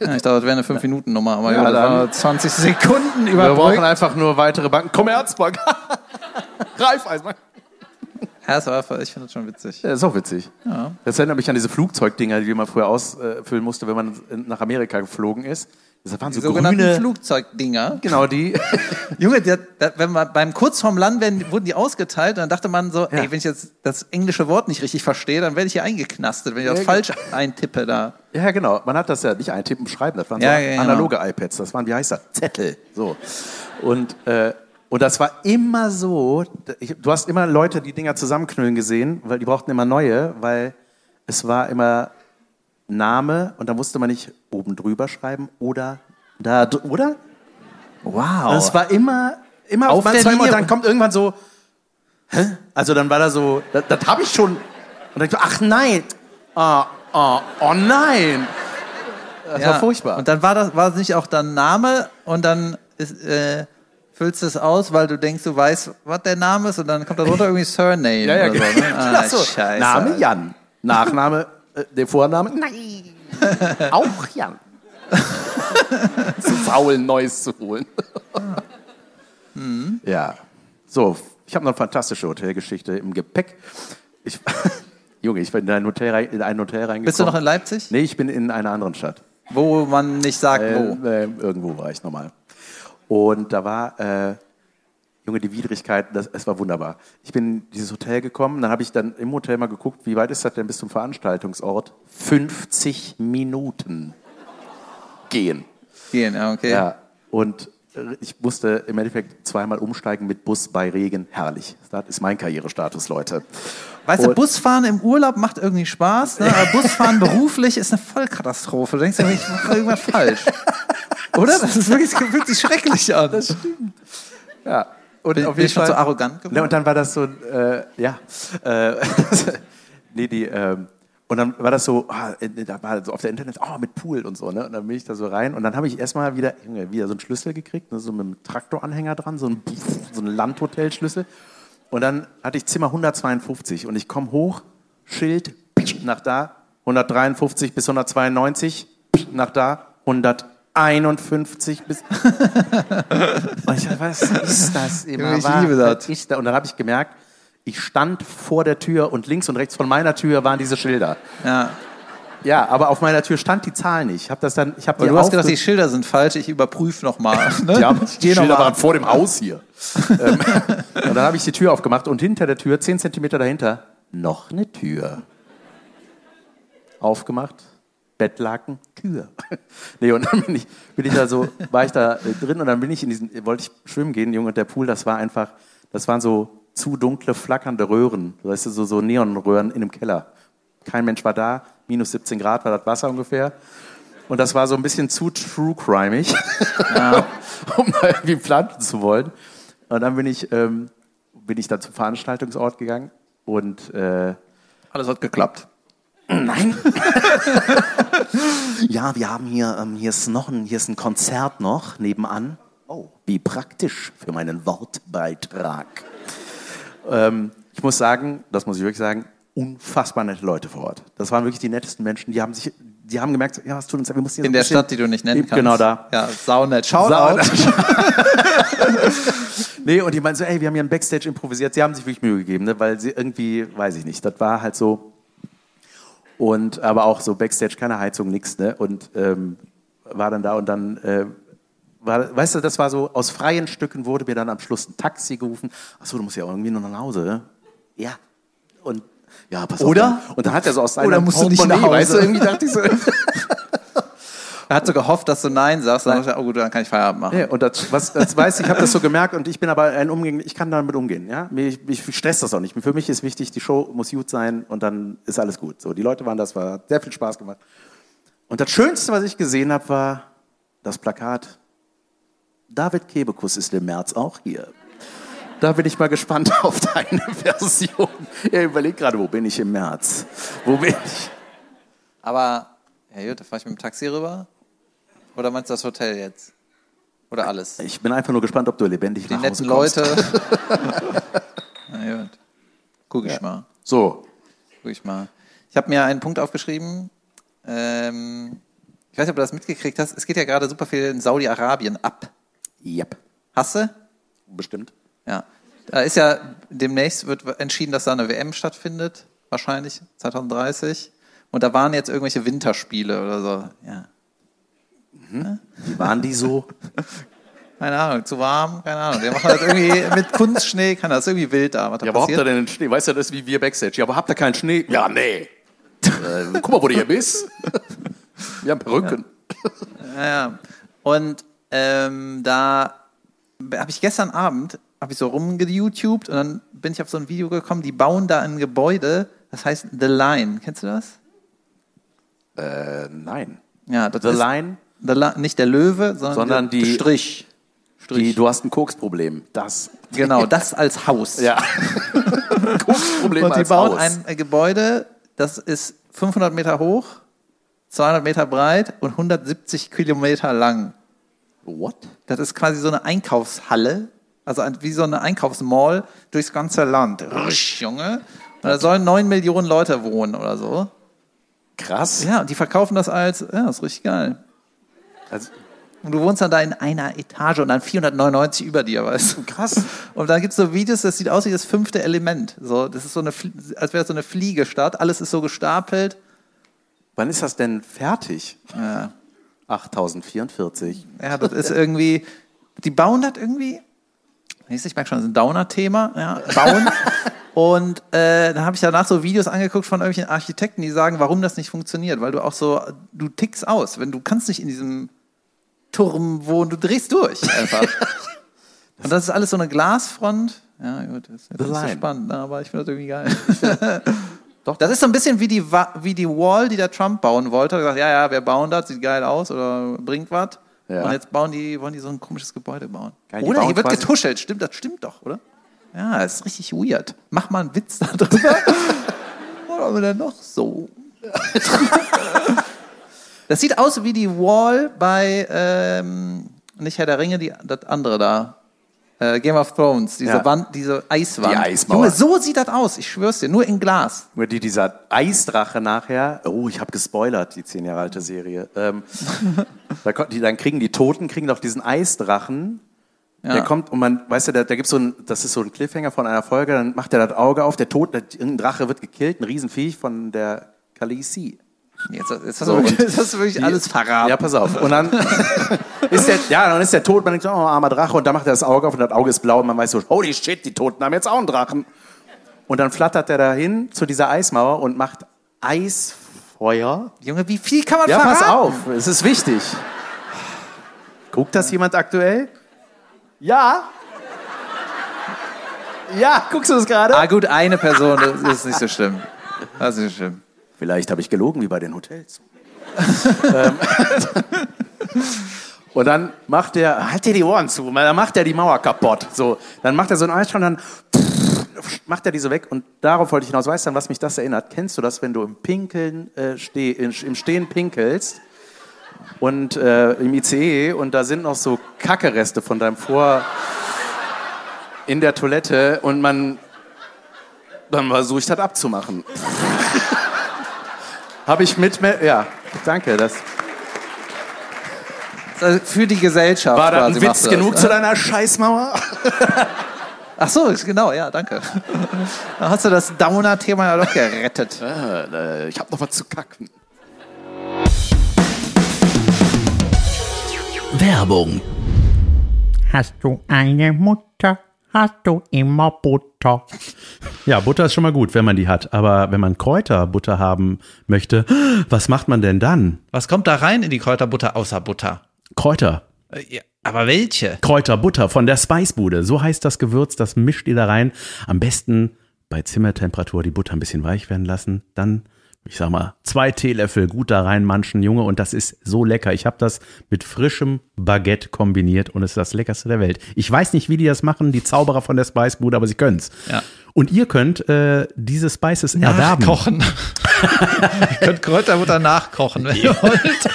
Ja, ich dachte, das wäre eine 5-Minuten-Nummer, aber Ja, ja, das dann- war 20 Sekunden Wir brauchen einfach nur weitere Banken. Commerzbank. Raiffeisenbank. Ja, das war, ich finde das schon witzig. Ja, ist auch witzig. Ja. Das erinnert mich an diese Flugzeugdinger, die man früher ausfüllen musste, wenn man nach Amerika geflogen ist. Das waren Die so grüne... Flugzeugdinger. Genau, die... Junge, der, der, wenn man beim kurz vorm Land werden, wurden die ausgeteilt und dann dachte man so, ey, wenn ich jetzt das englische Wort nicht richtig verstehe, dann werde ich hier eingeknastet, wenn ich das Ja, falsch eintippe da. Ja, genau. Man hat das ja nicht eintippen, schreiben. Das waren Ja, so ja, genau. analoge iPads. Das waren, wie heißt das? Zettel. So. Und, äh, und das war immer so, ich, du hast immer Leute, die Dinger zusammenknüllen gesehen, weil die brauchten immer neue, weil es war immer Name und da musste man nicht oben drüber schreiben oder da, oder? Wow. Das war immer, immer Auf mal der zweimal und Linie. dann kommt irgendwann so hä? Also dann war da so, das, das habe ich schon. Und dann ach nein, oh, oh, oh nein. Das war furchtbar. Und dann war das war das nicht auch dein Name und dann ist, äh, füllst du es aus, weil du denkst, du weißt, was der Name ist und dann kommt da drunter irgendwie Surname ja, ja, oder so. Ne? Ah, Scheiße. Name Jan. Nachname, der Vorname? Nein. Auch Jan. zu faul, Neues zu holen. Ja. So, ich habe noch eine fantastische Hotelgeschichte im Gepäck. Ich, Junge, ich bin in ein Hotel, rein- in ein Hotel reingekommen. Bist du noch in Leipzig? Nee, ich bin in einer anderen Stadt. Wo man nicht sagt, wo. Äh, äh, irgendwo war ich nochmal. Und da war, äh, Junge, die Widrigkeit, das, es war wunderbar. Ich bin in dieses Hotel gekommen, dann habe ich dann im Hotel mal geguckt, wie weit ist das denn bis zum Veranstaltungsort? 50 Minuten gehen. Gehen, ja, okay. Ja, und äh, ich musste im Endeffekt zweimal umsteigen mit Bus bei Regen. Herrlich. Das ist mein Karrierestatus, Leute. Weißt du, Busfahren im Urlaub macht irgendwie Spaß, ne? aber Busfahren beruflich ist eine Vollkatastrophe. Du denkst ja, ich mache irgendwas falsch. Oder? Das ist wirklich, fühlt sich schrecklich an. Das Ja. Und Bin- auf bin jeden schon Fall, so arrogant geworden? Ne, und dann war das so, äh, ja, äh, nee, die, ähm, und dann war das so, ah, äh, da war so auf der Internet, oh, mit Pool und so, ne? Und dann bin ich da so rein und dann habe ich erstmal wieder, wieder so einen Schlüssel gekriegt, ne, so mit einem Traktoranhänger dran, so ein, so ein Landhotelschlüssel. Und dann hatte ich Zimmer 152 und ich komme hoch, Schild, nach da, 153 bis 192, nach da, 151 bis und ich dachte, was ist das immer? Ich liebe das. ist da? Und dann habe ich gemerkt, ich stand vor der Tür und links und rechts von meiner Tür waren diese Schilder. Ja. Ja, aber auf meiner Tür stand die Zahl nicht. Ich habe das dann, ich habe du hast gedacht, die Schilder sind falsch, ich überprüfe nochmal. Ne? ja, Ich die noch Schilder mal. waren vor dem Haus hier. ähm, und dann habe ich die Tür aufgemacht und hinter der Tür, 10 Zentimeter dahinter, noch eine Tür. Aufgemacht, Bettlaken, Tür. nee, und dann bin ich, bin ich da so, war ich da äh, drin und dann bin ich in diesen, wollte ich schwimmen gehen, Junge, und der Pool, das war einfach, das waren so zu dunkle, flackernde Röhren, weißt du, so, so Neonröhren in einem Keller. Kein Mensch war da, minus 17 Grad war das Wasser ungefähr. Und das war so ein bisschen zu true crimeig, um da irgendwie planten zu wollen. Und dann bin ich, ähm, bin ich dann zum Veranstaltungsort gegangen und äh, Alles hat geklappt. Nein. ja, wir haben hier, ähm, hier ist noch ein, hier ist ein Konzert noch nebenan. Oh, wie praktisch für meinen Wortbeitrag. Ähm, ich muss sagen, das muss ich wirklich sagen, unfassbar nette Leute vor Ort. Das waren wirklich die nettesten Menschen. Die haben sich, die haben gemerkt, ja, was tut uns, wir mussten hier so In ein der Stadt, die du nicht nennen kannst. Genau da. Ja, saunett. Shoutout. Nee, und die meinten so, ey, wir haben hier ein Backstage improvisiert. Sie haben sich wirklich Mühe gegeben, ne? weil sie irgendwie, weiß ich nicht, das war halt so. Und aber auch so Backstage, keine Heizung, nix, ne? Und ähm, war dann da und dann, äh, war, weißt du, das war so, aus freien Stücken wurde mir dann am Schluss ein Taxi gerufen. Achso, du musst ja irgendwie noch nach Hause, ne? Ja. Und ja, pass Oder? auf. Und dann hat er so aus seinem Oder musst du nicht nach Portemonnaie, weißt du, Hause? irgendwie dachte ich so. Er hat so gehofft, dass du Nein sagst. Dann dachte ich, oh gut, dann kann ich Feierabend machen. Ja, und das, was, das weiß ich, ich habe das so gemerkt und ich bin aber ein Umgehen, ich kann damit umgehen. Ja? Ich, ich stress das auch nicht. Für mich ist wichtig, die Show muss gut sein und dann ist alles gut. So, die Leute waren das, war hat sehr viel Spaß gemacht. Und das Schönste, was ich gesehen habe, war das Plakat. David Kebekus ist im März auch hier. Da bin ich mal gespannt auf deine Version. Er überlegt gerade, wo bin ich im März? Wo bin ich? Aber, ja gut, da fahre ich mit dem Taxi rüber. Oder meinst du das Hotel jetzt? Oder alles? Ich bin einfach nur gespannt, ob du lebendig Die nach Hause netten kommst. Leute. Na gut. Guck ich mal. So, Guck ich mal. Ich habe mir einen Punkt aufgeschrieben. Ähm, ich weiß nicht, ob du das mitgekriegt hast. Es geht ja gerade super viel in Saudi-Arabien ab. yep, Hast du? bestimmt. Ja. Da ist ja demnächst wird entschieden, dass da eine WM stattfindet, wahrscheinlich 2030. Und da waren jetzt irgendwelche Winterspiele oder so. Ja. Wie waren die so? Keine Ahnung, zu warm, keine Ahnung. Die machen das irgendwie mit Kunstschnee, kann das irgendwie wild da. Was Ja, aber habt ihr denn den Schnee? Weißt du, das ist wie wir Backstage. Ja, aber habt ihr keinen Schnee? Ja, nee. äh, guck mal, wo du hier bist. Wir haben Perücken. Ja, ja. Und ähm, da habe ich gestern Abend habe ich so rumgeYouTubed und dann bin ich auf so ein Video gekommen, die bauen da ein Gebäude, das heißt The Line. Kennst du das? Äh, nein. Ja, das The ist Line? Li nicht der Löwe, sondern, Sondern der die- Strich. Die, du hast ein Koksproblem. Das. Genau, das als Haus. Ja. Koksproblem Und die als bauen Haus. ein äh, Gebäude, das ist 500 Meter hoch, 200 Meter breit und 170 Kilometer lang. What? Das ist quasi so eine Einkaufshalle, also wie so eine Einkaufsmall durchs ganze Land. Rsch, Junge. Und da sollen 9 Millionen Leute wohnen oder so. Krass. Ja, und die verkaufen das als, ja, das ist richtig geil. Also, Und du wohnst dann da in einer Etage und dann 499 über dir, weißt du? krass. Und dann gibt es so Videos, das sieht aus wie das fünfte Element. So, das ist so eine, als wäre es so eine Fliegestadt. Alles ist so gestapelt. Wann ist das denn fertig? Ja, 8044. ja das ist irgendwie, die bauen das irgendwie. Ich merke schon, das ist ein Downer-Thema. Ja, bauen. Und äh, dann habe ich danach so Videos angeguckt von irgendwelchen Architekten, die sagen, warum das nicht funktioniert. Weil du auch so, du tickst aus. Wenn du kannst nicht in diesem Turm wohnen, du drehst durch einfach. Und das ist alles so eine Glasfront. Ja, gut, das ist The nicht so spannend, ne, aber ich finde das irgendwie geil. Doch. Das ist so ein bisschen wie die, Wa- wie die Wall, die der Trump bauen wollte. Er hat gesagt, ja, ja, wir bauen das, sieht geil aus oder bringt was. Ja. Und jetzt bauen die, wollen die so ein komisches Gebäude bauen. Geil, oder bauen hier wird getuschelt. Stimmt, das stimmt doch, oder? Ja, das ist richtig weird. Mach mal einen Witz darüber. oder haben wir denn noch so? Das sieht aus wie die Wall bei, ähm, nicht Herr der Ringe, die, das andere da. Äh, Game of Thrones, diese Ja. Wand, diese Eiswand. Die Eismauer. Junge, so sieht das aus. Ich schwör's dir, nur in Glas. Nur die, dieser Eisdrache nachher, oh, ich habe gespoilert, die zehn Jahre alte Serie. Ähm, da, kommt die, dann kriegen die Toten, kriegen doch diesen Eisdrachen. Der kommt und man, weißt du, da, da gibt's so ein, das ist so ein Cliffhanger von einer Folge, dann macht er das Auge auf, der Tod, der, irgendein Drache wird gekillt, ein Riesenviech von der Khaleesi. Jetzt, jetzt, hast, So, du, jetzt hast du wirklich alles verraten. Ja, pass auf. Und dann ist der, ja, dann ist der tot, man denkt, so, oh, armer Drache, und dann macht er das Auge auf und das Auge ist blau und man weiß so, holy shit, die Toten haben jetzt auch einen Drachen. Und dann flattert er dahin zu dieser Eismauer und macht Eisfeuer. Junge, wie viel kann man Ja, verraten? pass auf, es ist wichtig. Guckt das jemand aktuell? Ja. Ja, guckst du das gerade? Ah, gut, eine Person, das ist nicht so schlimm. Das ist nicht schlimm. Vielleicht habe ich gelogen, wie bei den Hotels. Ähm, und dann macht er, halt dir die Ohren zu, dann macht er die Mauer kaputt. So, dann macht er so einen Eisstrahl und dann macht er die so weg. Und darauf wollte ich hinaus. Weißt du, was mich das erinnert? Kennst du das, wenn du im Pinkeln, äh, steh, im Stehen pinkelst und äh, im ICE und da sind noch so Kackereste von deinem Vor in der Toilette und man dann versuche ich das abzumachen. Habe ich mit, ja, danke. Das für die Gesellschaft. war das quasi ein Witz das, genug ne? zu deiner Scheißmauer? Ach so, ist genau, ja, danke. Dann hast du das Downer-Thema ja doch gerettet. Äh, ich habe noch was zu kacken. Werbung. Hast du eine Mutter, hast du immer Butter. Ja, Butter ist schon mal gut, wenn man die hat. Aber wenn man Kräuterbutter haben möchte, was macht man denn dann? Was kommt da rein in die Kräuterbutter außer Butter? Kräuter. Äh, ja, aber welche? Kräuterbutter von der Spicebude. So heißt das Gewürz, das mischt ihr da rein. Am besten bei Zimmertemperatur die Butter ein bisschen weich werden lassen. Dann, ich sag mal, zwei Teelöffel gut da reinmanschen, Junge. Und das ist so lecker. Ich habe das mit frischem Baguette kombiniert und es ist das leckerste der Welt. Ich weiß nicht, wie die das machen, die Zauberer von der Spicebude, aber sie können's. Ja. Und ihr könnt äh, diese Spices erwerben. Nachkochen. Ihr könnt Kräuterbutter nachkochen, wenn ihr wollt.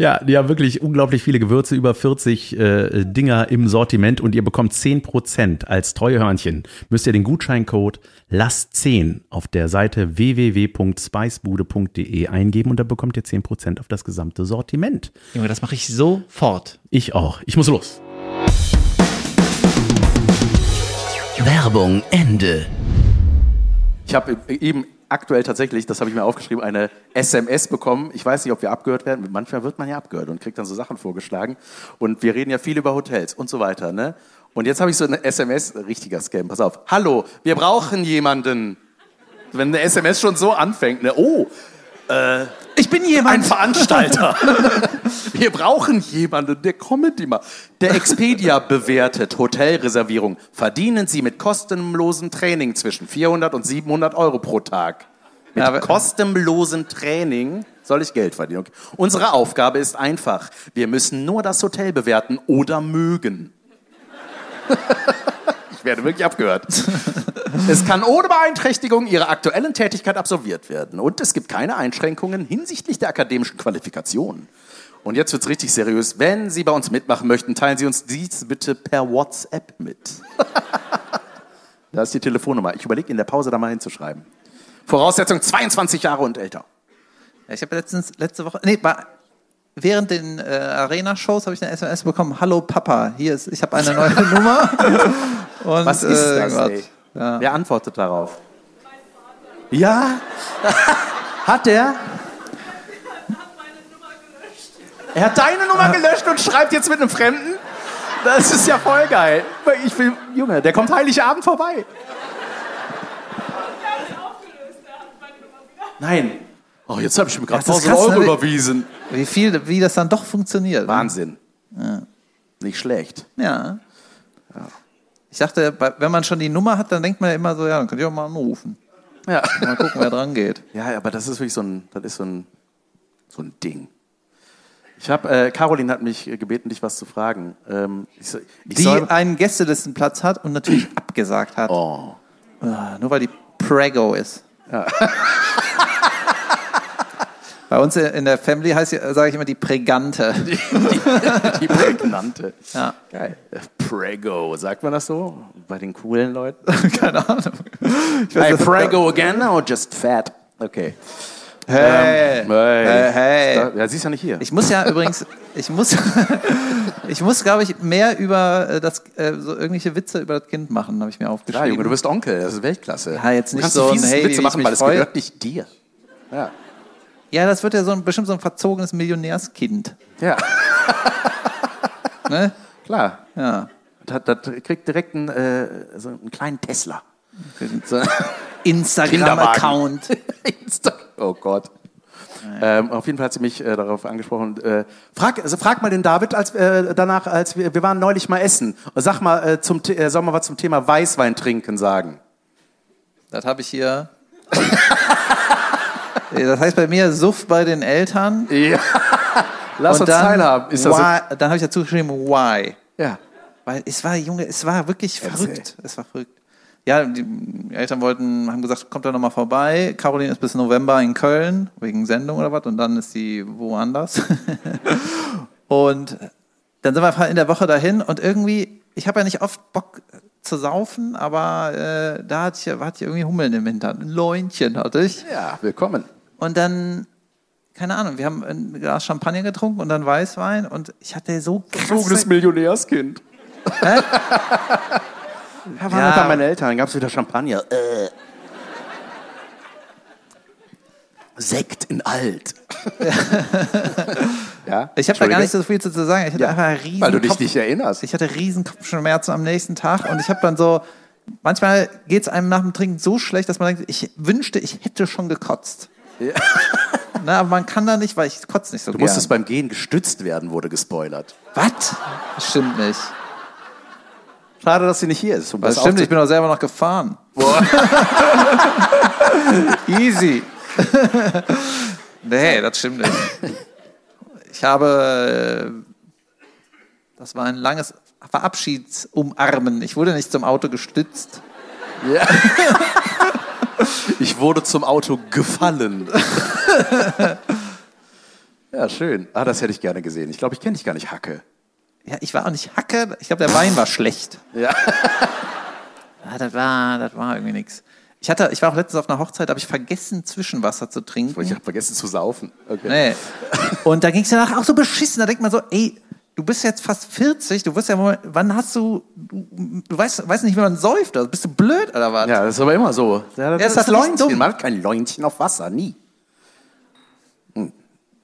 Ja, die haben wirklich unglaublich viele Gewürze, über 40 äh, Dinger im Sortiment und ihr bekommt 10% als treue Hörnchen. Müsst ihr den Gutscheincode LASS10 auf der Seite www.spicebude.de eingeben und da bekommt ihr 10% auf das gesamte Sortiment. Junge, das mache ich sofort. Ich auch. Ich muss los. Werbung Ende. Ich habe eben aktuell tatsächlich, das habe ich mir aufgeschrieben, eine SMS bekommen. Ich weiß nicht, ob wir abgehört werden. Manchmal wird man ja abgehört und kriegt dann so Sachen vorgeschlagen. Und wir reden ja viel über Hotels und so weiter. Ne? Und jetzt habe ich so eine SMS, richtiger Scam, pass auf. Hallo, wir brauchen jemanden. Wenn eine SMS schon so anfängt, ne? Oh, Ich bin ein jemand. Veranstalter. Wir brauchen jemanden, der Comedy macht. Der Expedia bewertet Hotelreservierung. Verdienen Sie mit kostenlosem Training zwischen 400 und 700 Euro pro Tag. Mit aber- kostenlosem Training soll ich Geld verdienen. Okay. Unsere Aufgabe ist einfach. Wir müssen nur das Hotel bewerten oder mögen. ich werde wirklich abgehört. Es kann ohne Beeinträchtigung Ihrer aktuellen Tätigkeit absolviert werden. Und es gibt keine Einschränkungen hinsichtlich der akademischen Qualifikationen. Und jetzt wird's richtig seriös. Wenn Sie bei uns mitmachen möchten, teilen Sie uns dies bitte per WhatsApp mit. da ist die Telefonnummer. Ich überlege in der Pause da mal hinzuschreiben. Voraussetzung 22 Jahre und älter. Ja, ich habe letztens, letzte Woche, nee, war, während den äh, Arena-Shows habe ich eine SMS bekommen. Hallo Papa, hier ist, ich habe eine neue Nummer. Und, Was ist äh, das? Ey? Ja. Wer antwortet darauf? Ja? Hat der? Er hat deine Nummer gelöscht und schreibt jetzt mit einem Fremden? Das ist ja voll geil. Ich will, Junge, der kommt Heiligabend vorbei. Nein. Oh, jetzt habe ich mir gerade Ja, das ist 1000 krass, Euro ne? überwiesen. Wie viel, wie das dann doch funktioniert. Wahnsinn. Nicht schlecht. Ja. Ich dachte, wenn man schon die Nummer hat, dann denkt man ja immer so, ja, dann könnt ihr auch mal anrufen. Ja. Mal gucken, wer dran geht. Ja, aber das ist wirklich so ein, das ist so ein, so ein Ding. Ich habe, äh, Caroline hat mich äh, gebeten, dich was zu fragen. Ähm, ich, ich Die soll, einen Gästelistenplatz hat und natürlich abgesagt hat. oh, Ah, Nur weil die Prego ist. Bei uns in der Family heißt, sage ich immer die Prägante. die prägnante. Ja. Geil. Prego, sagt man das so? Bei den coolen Leuten? Keine Ahnung. Ich Hey, weiß, das- Prego again or just fat? Okay. Hey. Ähm, hey. Hey, hey. Ja, sie ist ja nicht hier. Ich muss ja übrigens, ich muss, ich muss, glaube ich, mehr über äh, das, äh, so irgendwelche Witze über das Kind machen, habe ich mir aufgeschrieben. Klar, Junge, du bist Onkel, das ist Weltklasse. Ja, jetzt du nicht kannst so die ein, hey, Witze machen, weil es gehört nicht dir. Ja. Ja, das wird ja so ein, bestimmt so ein verzogenes Millionärskind. Ja, Ne? klar. Ja. Das, das kriegt direkt einen, äh, so einen kleinen Tesla. Instagram-Account. Insta oh Gott. Ähm, auf jeden Fall hat sie mich äh, darauf angesprochen. Äh, frag, also frag mal den David als, äh, danach, als wir, wir waren neulich mal essen. Sag mal, äh, zum, äh, soll mal was zum Thema Weißwein trinken sagen. Das habe ich hier. Das heißt bei mir Suff bei den Eltern. Ja. Lass und uns dann, teilhaben. Ist das so? why, dann habe ich dazu geschrieben, why? Ja. Weil es war, Junge, es war wirklich Erzähl. verrückt. Es war verrückt. Ja, die Eltern wollten, haben gesagt, kommt da nochmal vorbei. Caroline ist bis November in Köln, wegen Sendung oder was, und dann ist sie woanders. und dann sind wir einfach in der Woche dahin und irgendwie, ich habe ja nicht oft Bock zu saufen, aber äh, da hatte ich, hatte ich irgendwie Hummeln im Hintern. Ein Läunchen hatte ich. Ja, willkommen. Und dann, keine Ahnung, wir haben ein Glas Champagner getrunken und dann Weißwein und ich hatte so krasse... Millionärskind. Hä? Ja, waren Ja. bei meinen Eltern, gab es wieder Champagner. Äh. Sekt in alt. ja? Ich habe da gar nicht so viel zu zu sagen. Ich hatte Ja, einfach riesen Weil du dich Kopf- nicht erinnerst. Ich hatte riesen Kopfschmerzen am nächsten Tag und ich habe dann so, manchmal geht es einem nach dem Trinken so schlecht, dass man denkt, ich wünschte, ich hätte schon gekotzt. Na, aber man kann da nicht, weil ich kotze nicht so Du gern. musstest beim Gehen gestützt werden, wurde gespoilert. Was? Das stimmt nicht. Schade, dass sie nicht hier ist. Um Das stimmt, ich bin auch selber noch gefahren. Boah. Easy. nee, das stimmt nicht. Ich habe, äh, das war ein langes Verabschiedsumarmen. Ich wurde nicht zum Auto gestützt. Ja. Ich wurde zum Auto gefallen. Ja, schön. Ah, das hätte ich gerne gesehen. Ich glaube, ich kenne dich gar nicht, Hacke. Ja, ich war auch nicht Hacke. Ich glaube, der Wein war schlecht. Ja. Ja, das war, das war irgendwie nichts. Ich hatte, ich war auch letztens auf einer Hochzeit, habe ich vergessen, Zwischenwasser zu trinken. Ich habe vergessen zu saufen. Okay. Nee. Und da ging es danach auch so beschissen. Da denkt man so, ey, du bist jetzt fast 40, du wirst ja wann hast du, du, du weißt, weißt nicht, wie man säuft. Also bist du blöd oder was? Ja, das ist aber immer so. Ja, das Ja, ist das das dumm? Man hat kein Läunchen auf Wasser, nie.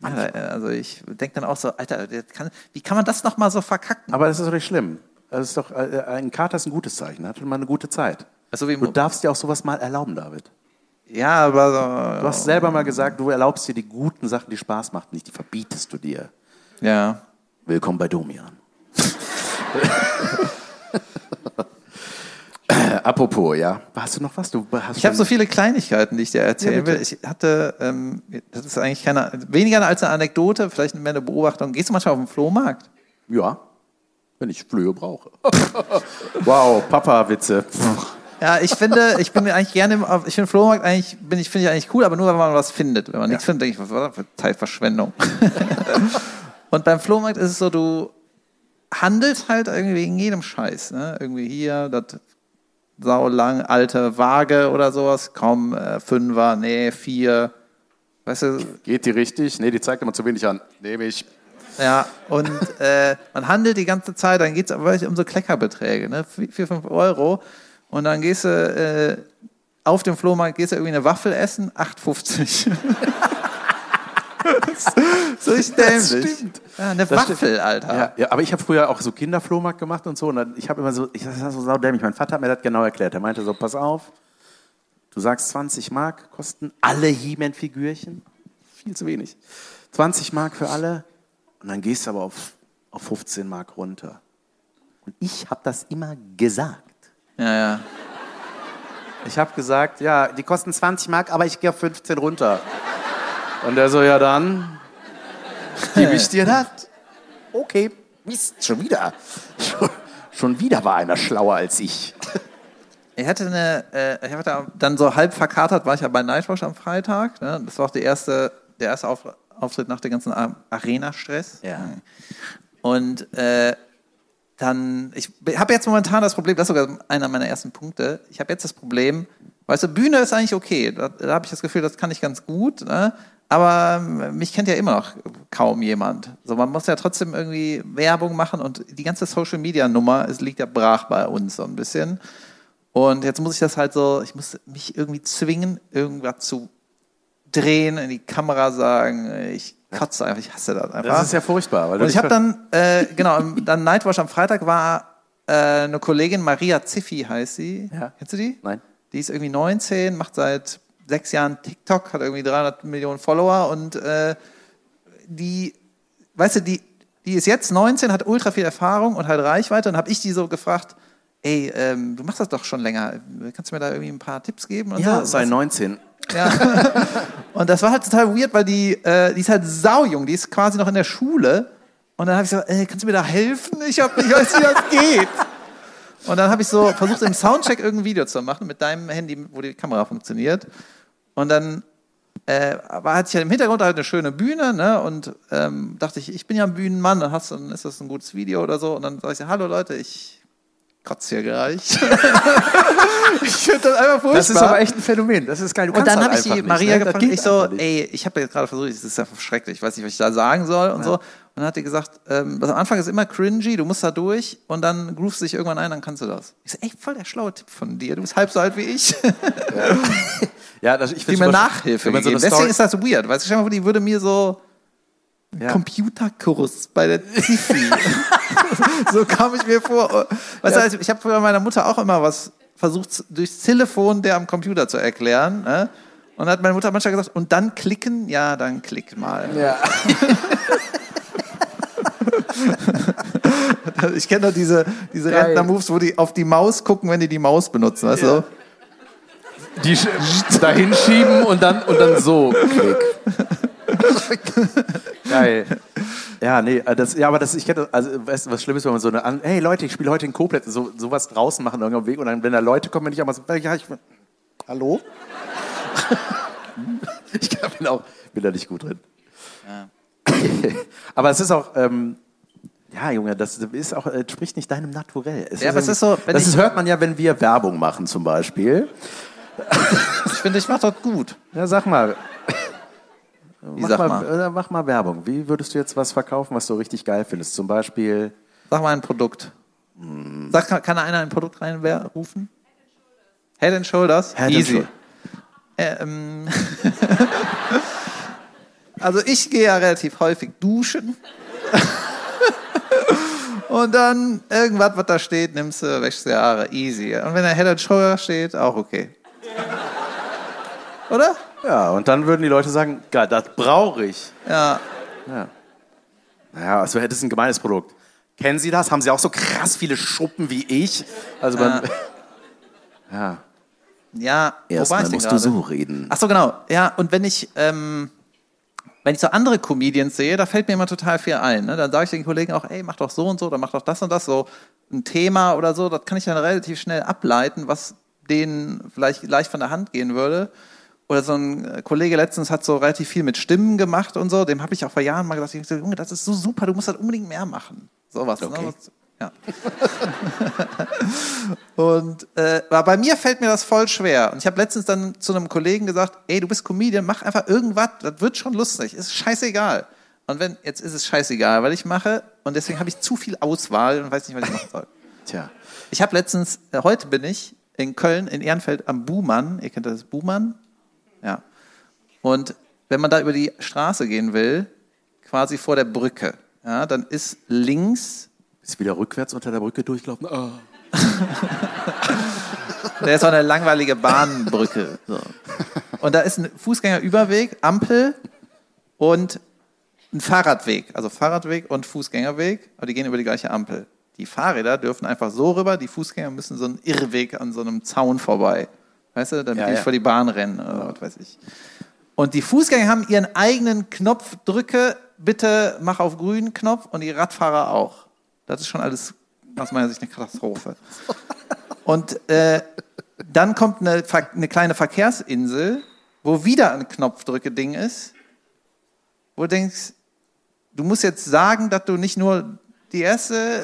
Ja, also ich denke dann auch so, Alter, kann, wie kann man das nochmal so verkacken? Aber das ist doch nicht schlimm. Das ist doch, äh, ein Kater ist ein gutes Zeichen. Hat mal eine gute Zeit. Also Du darfst dir auch sowas mal erlauben, David. ja, aber Du hast selber mal gesagt, du erlaubst dir die guten Sachen, die Spaß machen, nicht die verbietest du dir. ja. Willkommen bei Domian. Apropos, ja. Hast du noch was? Du hast Ich habe so viele Kleinigkeiten, die ich dir erzählen Ja, will. Ich hatte, ähm, das ist eigentlich keine, weniger als eine Anekdote, vielleicht mehr eine Beobachtung. Gehst du manchmal auf den Flohmarkt? Ja, wenn ich Flöhe brauche. wow, Papa-Witze. Ja, ich finde, ich bin eigentlich gerne, ich finde Flohmarkt eigentlich, bin ich, finde ich eigentlich cool, aber nur, wenn man was findet. Wenn man nichts findet, denke ich, was war das für Zeitverschwendung? Und beim Flohmarkt ist es so, du handelst halt irgendwie wegen jedem Scheiß. Ne? Irgendwie hier, das saulang alte Waage oder sowas, komm, äh, Fünfer, nee, vier. Weißt du, Geht die richtig? Nee, die zeigt immer zu wenig an. Nehme ich. Ja, und äh, man handelt die ganze Zeit, dann geht es aber um so Kleckerbeträge, ne? 4, 5 Euro. Und dann gehst du äh, auf dem Flohmarkt, gehst du irgendwie eine Waffel essen, 8,50. so ist dämlich. stimmt. Ja, eine Das Waffel, Alter. Ja, ja, aber ich habe früher auch so Kinderflohmarkt gemacht und so. Und dann, ich habe immer so, ich das war so saudämlich. Mein Vater hat mir das genau erklärt. Er meinte so, pass auf, du sagst 20 Mark kosten alle He-Man-Figürchen. Viel zu wenig. 20 Mark für alle. Und dann gehst du aber auf, auf 15 Mark runter. Und ich habe das immer gesagt. Ja, ja. Ich habe gesagt, ja, die kosten 20 Mark, aber ich gehe auf 15 runter. Und er so, ja dann, gebe ich dir das. Okay, Mist, schon wieder. Schon, wieder war einer schlauer als ich. Ich hatte eine, äh, ich hatte dann so halb verkatert, war ich ja bei Nightwatch am Freitag. Ne? Das war auch die erste, der erste Auf, Auftritt nach dem ganzen Arena-Stress. Ja. Und äh, dann, ich habe jetzt momentan das Problem, das ist sogar einer meiner ersten Punkte. Ich habe jetzt das Problem, weißt du, Bühne ist eigentlich okay. Da, da habe ich das Gefühl, das kann ich ganz gut. Ne? Aber ähm, mich kennt ja immer noch kaum jemand. So, man muss ja trotzdem irgendwie Werbung machen und die ganze Social Media Nummer, es liegt ja brach bei uns so ein bisschen. Und jetzt muss ich das halt so, ich muss mich irgendwie zwingen, irgendwas zu drehen, in die Kamera sagen, ich kotze einfach, ich hasse das einfach. Das ist ja furchtbar. Und ich habe dann, äh, genau, dann Nightwatch am Freitag war äh, eine Kollegin, Maria Ziffi heißt sie. Ja. Kennst du die? Nein. Die ist irgendwie 19, macht seit sechs Jahren TikTok, hat irgendwie 300 Millionen Follower und äh, die, weißt du, die, die ist jetzt 19, hat ultra viel Erfahrung und halt Reichweite. Und habe ich die so gefragt, ey, ähm, du machst das doch schon länger, kannst du mir da irgendwie ein paar Tipps geben? Und ja, so? sei 19. Ja. und das war halt total weird, weil die, äh, die ist halt saujung, die ist quasi noch in der Schule. Und dann habe ich so, ey, kannst du mir da helfen? Ich, hab, ich weiß, wie das geht. Und dann habe ich so versucht, im Soundcheck irgendein Video zu machen mit deinem Handy, wo die Kamera funktioniert. Und dann äh, aber hatte ich ja im Hintergrund halt eine schöne Bühne, ne? Und ähm, dachte ich, ich bin ja ein Bühnenmann, dann, hast, dann ist das ein gutes Video oder so. Und dann sage ich, hallo Leute, ich kotze hier gleich. ich finde das einfach furchtbar. Das ist aber echt ein Phänomen. Das ist geil. Du Und dann halt habe ich die einfach nicht, Maria ne? Gefragt, ich so, ey, ich habe jetzt gerade versucht, das ist einfach schrecklich, ich weiß nicht, was ich da sagen soll und so. Und dann hat die gesagt, ähm, das am Anfang ist immer cringy, du musst da durch und dann groovst du dich irgendwann ein, dann kannst du das. Ich so, ey, voll der schlaue Tipp von dir, du bist halb so alt wie ich, Ja, das, ich die find's mir Nachhilfe wenn man so Deswegen ist das so weird, weißt du, stell mal vor, die würde mir so Ja. Computerkurs bei der Zifi. so kam ich mir vor. Weißt du, also ich habe früher meiner Mutter auch immer was versucht, durchs Telefon der am Computer zu erklären. Ne? Und dann hat meine Mutter manchmal gesagt, und dann klicken? Ja, dann klick mal. Ja. Ich kenne doch diese, diese. Rentner-Moves, wo die auf die Maus gucken, wenn die die Maus benutzen. Weißt du? Die sch- dahin schieben und dann, und dann so. Klick. Geil. Ja, nee, äh, das, ja, aber das, ich kenne, also, weißt du, was schlimm ist, wenn man so eine, hey Leute, ich spiele heute in Koblenz, so, sowas draußen machen, irgendeinem Weg, und dann, wenn da Leute kommen, wenn ich auch mal so, ja, ich, hallo? ich kann- bin auch, bin da nicht gut drin. aber es ist auch, ähm, ja, Junge, das ist auch, äh, spricht nicht deinem Naturell. Es Ja, aber es ist so, das ist, hört man ja, wenn wir Werbung machen, zum Beispiel. Ich finde, ich mache das gut. Ja, sag mal. Mach sag mal, mal? äh, mach mal Werbung. Wie würdest du jetzt was verkaufen, was du richtig geil findest? Zum Beispiel. Sag mal ein Produkt. Sag, kann, kann einer ein Produkt reinrufen? Head and Shoulders? Head and Easy. Shoulder. Ähm, also ich gehe ja relativ häufig duschen. Und dann irgendwas, was da steht, nimmst du, wäschst die Haare. Easy. Und wenn da Head and Shoulders steht, auch okay. Oder? Ja, und dann würden die Leute sagen, geil, das brauche ich. Ja. Ja. Naja, also hätte es ein gemeines Produkt. Kennen Sie das? Haben Sie auch so krass viele Schuppen wie ich? Also man, Ja. Ja, war Erstmal musst du gerade? so reden. Ach so, genau. Ja, und wenn ich, ähm, wenn ich so andere Comedians sehe, da fällt mir immer total viel ein. Ne? Dann sage ich den Kollegen auch, ey, mach doch so und so, oder mach doch das und das, so ein Thema oder so. Das kann ich dann relativ schnell ableiten, was denen vielleicht leicht von der Hand gehen würde. Oder so ein äh, Kollege letztens hat so relativ viel mit Stimmen gemacht und so. Dem habe ich auch vor Jahren mal gesagt, Junge, das ist so super, du musst das unbedingt mehr machen. Sowas. Okay. Ne? Was- Ja. Und äh, aber bei mir fällt mir das voll schwer. Und ich habe letztens dann zu einem Kollegen gesagt, ey, du bist Comedian, mach einfach irgendwas, das wird schon lustig, ist scheißegal. Und wenn, jetzt ist es scheißegal, weil ich mache, und deswegen habe ich zu viel Auswahl und weiß nicht, was ich machen soll. Tja. Ich habe letztens, äh, heute bin ich in Köln, in Ehrenfeld am Buhmann, ihr kennt das Buhmann? Ja. Und wenn man da über die Straße gehen will, quasi vor der Brücke, ja, dann ist links Ist wieder rückwärts unter der Brücke durchlaufen. Ah. Da ist so eine langweilige Bahnbrücke. So. Und da ist ein Fußgängerüberweg, Ampel und ein Fahrradweg. Also Fahrradweg und Fußgängerweg, aber die gehen über die gleiche Ampel. Die Fahrräder dürfen einfach so rüber, die Fußgänger müssen so einen Irrweg an so einem Zaun vorbei. Weißt du, damit Ja, die nicht ja. vor die Bahn rennen oder was weiß ich. Und die Fußgänger haben ihren eigenen Knopf, drücke, bitte mach auf grün Knopf und die Radfahrer auch. Das ist schon alles aus meiner Sicht eine Katastrophe. Und äh, dann kommt eine, eine kleine Verkehrsinsel, wo wieder ein Knopfdrücke-Ding ist, wo du denkst, du musst jetzt sagen, dass du nicht nur die erste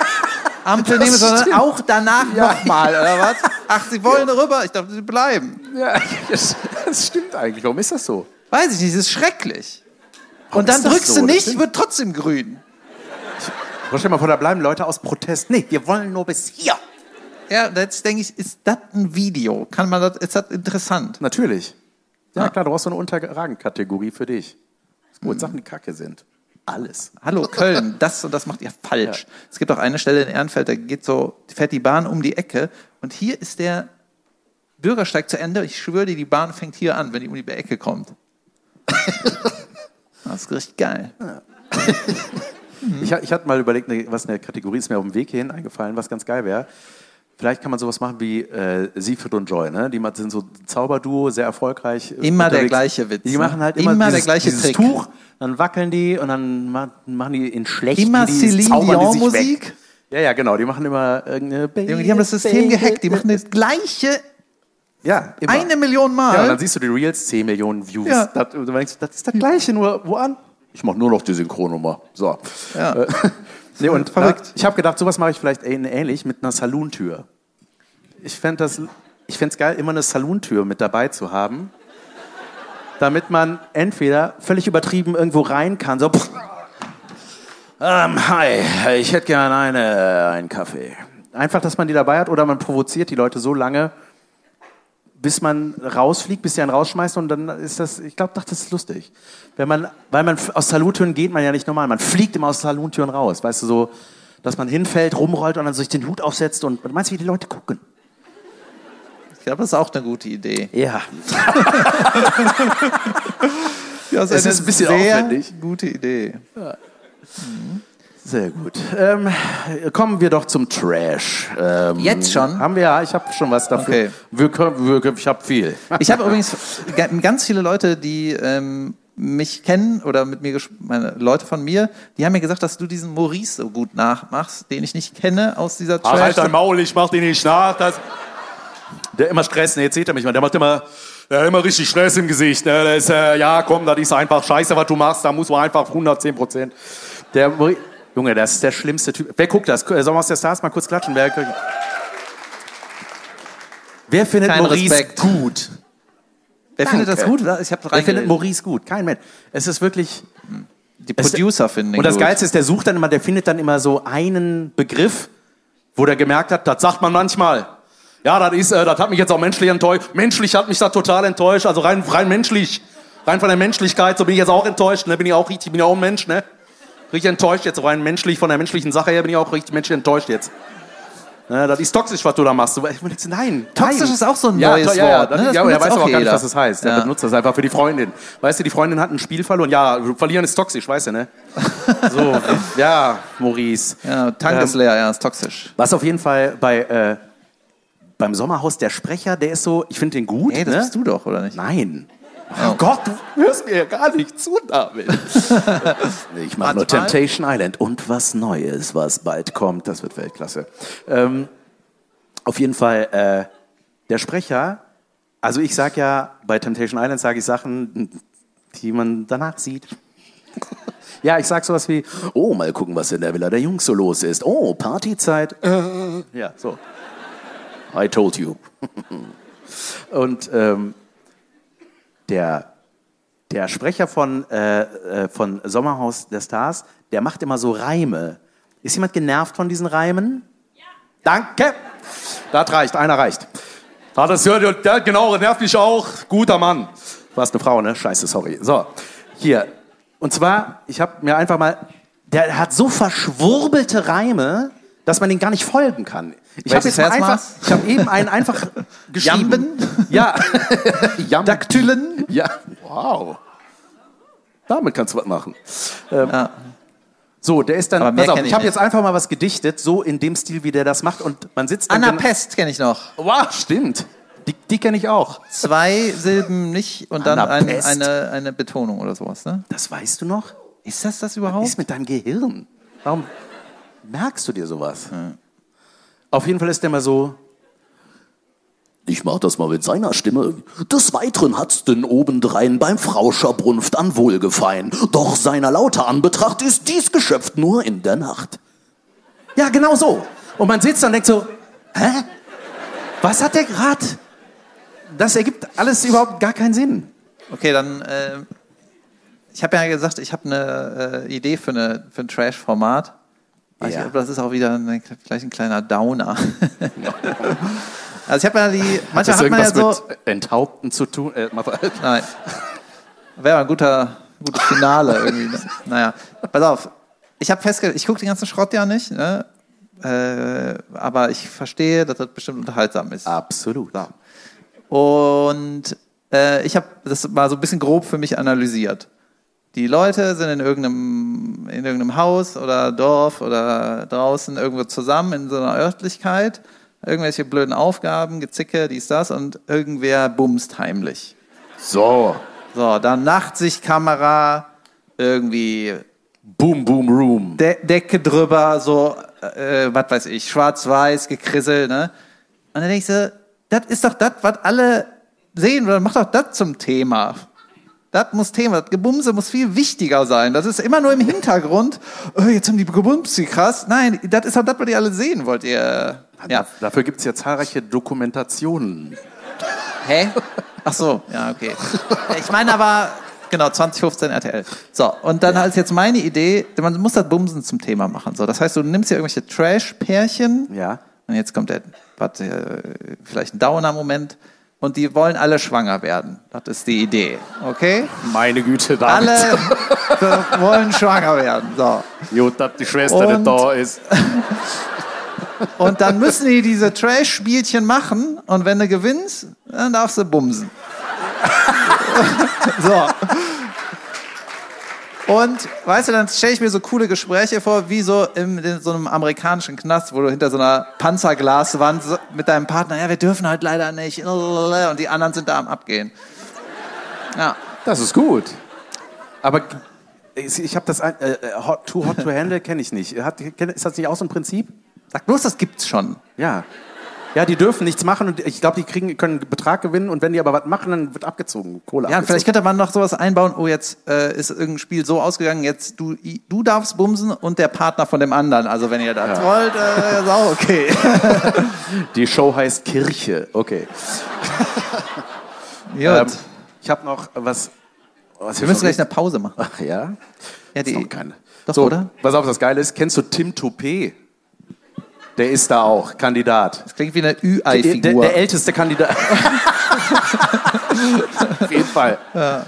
Ampel nimmst, sondern auch danach nochmal, oder was? Ach, sie wollen rüber, ich dachte, sie bleiben. Ja, das, das stimmt eigentlich. Warum ist das so? Weiß ich nicht, das ist schrecklich. Warum Und dann drückst so? du nicht, stimmt. wird trotzdem grün. Stell dir mal vor, da bleiben Leute aus Protest. Nee, wir wollen nur bis hier. Ja, jetzt denke ich, ist das ein Video? Kann man das, ist das interessant? Natürlich. Ja, Ah. klar, du brauchst so eine Unterragenkategorie für dich. Ist gut, Sachen, die kacke sind. Alles. Hallo Köln, das und das macht ihr falsch. Es gibt auch eine Stelle in Ehrenfeld, da geht so, fährt die Bahn um die Ecke und hier ist der Bürgersteig zu Ende. Ich schwöre dir, die Bahn fängt hier an, wenn die um die Ecke kommt. Das ist richtig geil. Ich, ich hatte mal überlegt, ne, was eine Kategorie ist mir auf dem Weg hin eingefallen, was ganz geil wäre. Vielleicht kann man sowas machen wie äh, Siegfried und Joy, ne? Die sind so Zauberduo, sehr erfolgreich. äh, Immer der unterwegs. gleiche Witz, Die ne? machen halt immer, Immer der dieses, gleiche dieses Trick. Tuch, dann wackeln die und dann ma- machen die in schlecht. Immer die, Celine sich Dion-Musik? weg. Ja, ja, genau. Die machen immer irgendeine. Junge, die haben das System gehackt. Die machen das gleiche Ja, immer. eine Million Mal. Ja, und dann siehst du die Reels, 10 Millionen Views. Ja. Das, und du denkst, das ist das Gleiche, nur wo an? Ich mache nur noch die Synchronnummer. So. Ja. Äh, nee, und Verrückt. Na, ich habe gedacht, sowas mache ich vielleicht ähn- ähnlich mit einer Salontür. Ich fände es geil, immer eine Salontür mit dabei zu haben, damit man entweder völlig übertrieben irgendwo rein kann, so. pff, ähm, hi, ich hätte gerne eine, einen Kaffee. Einfach, dass man die dabei hat oder man provoziert die Leute so lange, bis man rausfliegt, bis sie einen rausschmeißt und dann ist das, ich glaube, das ist lustig. Wenn man, weil man aus Saluntüren geht man ja nicht normal, man fliegt immer aus Saluntüren raus, weißt du, so, dass man hinfällt, rumrollt und dann sich den Hut aufsetzt und du meinst, wie die Leute gucken? Ich glaube, das ist auch eine gute Idee. Ja. Ja, Es ist ein bisschen sehr aufwendig. gute Idee. Sehr gut. Ähm, kommen wir doch zum Trash. Ähm, Jetzt schon? Haben wir ja, ich habe schon was dafür. Okay. Wir, können- wir, ich habe viel. Ich habe übrigens ga- ganz viele Leute, die ähm, mich kennen oder mit mir, meine Leute von mir, die haben mir gesagt, dass du diesen Maurice so gut nachmachst, den ich nicht kenne aus dieser Ach, halt dein Trash. Maul, ich mach den nicht nach. Das der immer Stress, ne, jetzt sieht er mich mal, der macht immer, der hat immer richtig Stress im Gesicht. Ne? Der ist, äh, ja, komm, das ist einfach scheiße, was du machst, da muss man einfach 110 Prozent. Der, Junge, das ist der schlimmste Typ. Wer guckt das? Sollen wir aus der Stars mal kurz klatschen? Wer, wer findet Kein Maurice Respekt. gut? Wer findet das Danke. gut? Ich Wer findet Maurice gut? Kein Mensch. Es ist wirklich, Die Producer finden den und das gut. Geilste ist, der sucht dann immer, der findet dann immer so einen Begriff, wo der gemerkt hat, das sagt man manchmal. Ja, das ist, äh, das hat mich jetzt auch menschlich enttäuscht. Menschlich hat mich das total enttäuscht. Also rein, rein menschlich, rein von der Menschlichkeit, so bin ich jetzt auch enttäuscht. Ne? Bin ich auch richtig, bin ja auch ein Mensch, ne? Richtig enttäuscht jetzt, rein menschlich, von der menschlichen Sache her bin ich auch richtig menschlich enttäuscht jetzt. Ne, das ist toxisch, was du da machst. Nein, Toxisch nein. ist auch so ein ja, neues ja, ja, Wort, ne? Das ja, aber er weiß auch auch gar nicht, was das heißt. Er Ja. benutzt das einfach für die Freundin. Weißt du, die Freundin hat ein Spiel verloren. Ja, verlieren ist toxisch, weißt du, ne? So, ja, Maurice. Ja, Tank Ähm, ist leer, ja, ist toxisch. Was auf jeden Fall bei, äh, beim Sommerhaus der Sprecher, der ist so, ich finde den gut. Hey, das ne? bist du doch, oder nicht? Nein. Oh Gott, du hörst mir ja gar nicht zu, David. ich mache nur. Temptation Island und was Neues, was bald kommt. Das wird Weltklasse. Ähm, auf jeden Fall, äh, der Sprecher, also ich sag ja, bei Temptation Island sage ich Sachen, die man danach sieht. Ja, ich sag sowas wie, oh, mal gucken, was in der Villa der Jungs so los ist. Oh, Partyzeit. Äh, ja, so. I told you. Und ähm, der, der Sprecher von, äh, äh, von Sommerhaus der Stars, der macht immer so Reime. Ist jemand genervt von diesen Reimen? Ja. Danke. Das reicht, einer reicht. Ah, das hört, der, genau, nervt mich auch. Guter Mann. Du warst eine Frau, ne? Scheiße, sorry. So, hier. Und zwar, ich habe mir einfach mal, der hat so verschwurbelte Reime, dass man den gar nicht folgen kann. Ich habe jetzt einfach, ich habe eben einen einfach geschrieben. Jamben? Ja. Jamben. Daktyllen? Ja, wow. Damit kannst du was machen. Ähm, Ja. So, der ist dann, pass auf, ich ich habe jetzt einfach mal was gedichtet, so in dem Stil, wie der das macht und man sitzt dann... Anna Pest kenne ich noch. Wow, stimmt. Die, die kenne ich auch. Zwei Silben nicht und dann ein, eine, eine Betonung oder sowas, ne? Das weißt du noch? Ist das das Was überhaupt? ist mit deinem Gehirn? Warum merkst du dir sowas? Auf jeden Fall ist der mal so... Ich mach das mal mit seiner Stimme. Des Weiteren hat's denn obendrein beim Frauscherbrunft an Wohlgefallen. Doch seiner lauter Anbetracht ist dies Geschöpf nur in der Nacht. Ja, genau so. Und man sitzt dann und denkt so, hä? Was hat der gerade? Das ergibt alles überhaupt gar keinen Sinn. Okay, dann. Äh, ich habe ja gesagt, ich habe eine äh, Idee für, eine, für ein Trash-Format. Weiß Ja. nicht, ob das ist auch wieder eine, vielleicht ein kleiner Downer. also ich habe ja die. Manchmal das hat man ja irgendwas so. mit Enthaupten zu tun? Äh, mal- Nein. Wäre ein guter, gutes Finale irgendwie. Ne? Naja, pass auf. Ich habe festgestellt, ich gucke den ganzen Schrott ja nicht, ne? äh, aber ich verstehe, dass das bestimmt unterhaltsam ist. Absolut. Und äh, ich habe das mal so ein bisschen grob für mich analysiert. Die Leute sind in irgendeinem, in irgendeinem Haus oder Dorf oder draußen irgendwo zusammen in so einer Örtlichkeit, irgendwelche blöden Aufgaben, Gezicke, dies, das und irgendwer bumst heimlich. So. So, dann Nachtsichtkamera, irgendwie Boom, boom, room. De Decke drüber, so, äh, was weiß ich, schwarz-weiß, gekrissel, ne? Und dann denkst du, das ist doch das, was alle sehen, oder mach doch das zum Thema. Das muss Thema, das Gebumse muss viel wichtiger sein. Das ist immer nur im Hintergrund. Oh, jetzt haben die gebumst, wie krass. Nein, das ist doch das, was ihr alle sehen wollt, ihr. Ja. Dafür gibt es ja zahlreiche Dokumentationen. Hä? Ach so, ja, okay. Ich meine aber, genau, 2015 RTL. So, und dann ist jetzt meine Idee, man muss das Bumsen zum Thema machen. So, das heißt, du nimmst hier irgendwelche Trash-Pärchen Ja. und jetzt kommt der, warte, äh, vielleicht ein Downer-Moment und die wollen alle schwanger werden. Das ist die Idee, okay? Meine Güte, David. Alle wollen schwanger werden. So. Gut, dass die Schwester Und- nicht da ist. Und dann müssen die diese Trash-Spielchen machen und wenn du gewinnst, dann darfst du bumsen. so. Und weißt du, dann stelle ich mir so coole Gespräche vor, wie so im, in so einem amerikanischen Knast, wo du hinter so einer Panzerglaswand so mit deinem Partner, ja, wir dürfen halt leider nicht, und die anderen sind da am Abgehen. Ja. Das ist gut. Aber ich habe das, ein- äh, hot, Too Hot to Handle kenne ich nicht. Hat, ist das nicht auch so ein Prinzip? Sag bloß, das gibt's schon. Ja. Ja, die dürfen nichts machen und ich glaube, die kriegen, können einen Betrag gewinnen und wenn die aber was machen, dann wird abgezogen. Kohle Ja, abgezogen. vielleicht könnte man noch sowas einbauen, oh, jetzt äh, ist irgendein Spiel so ausgegangen, jetzt du, du darfst bumsen und der Partner von dem anderen. Also wenn ihr das Ja. wollt, äh, ist auch okay. Die Show heißt Kirche. Okay. Gut. Ähm, ich habe noch was. was wir müssen gleich eine Pause machen. Ach ja? Ja, Ist die, noch keine. Doch, so, oder? Pass auf, das Geile ist, kennst du Tim Toupé? Der ist da auch, Kandidat. das klingt wie eine Der, Ü-Ei-Figur. der älteste Kandidat. Auf jeden Fall. Ja.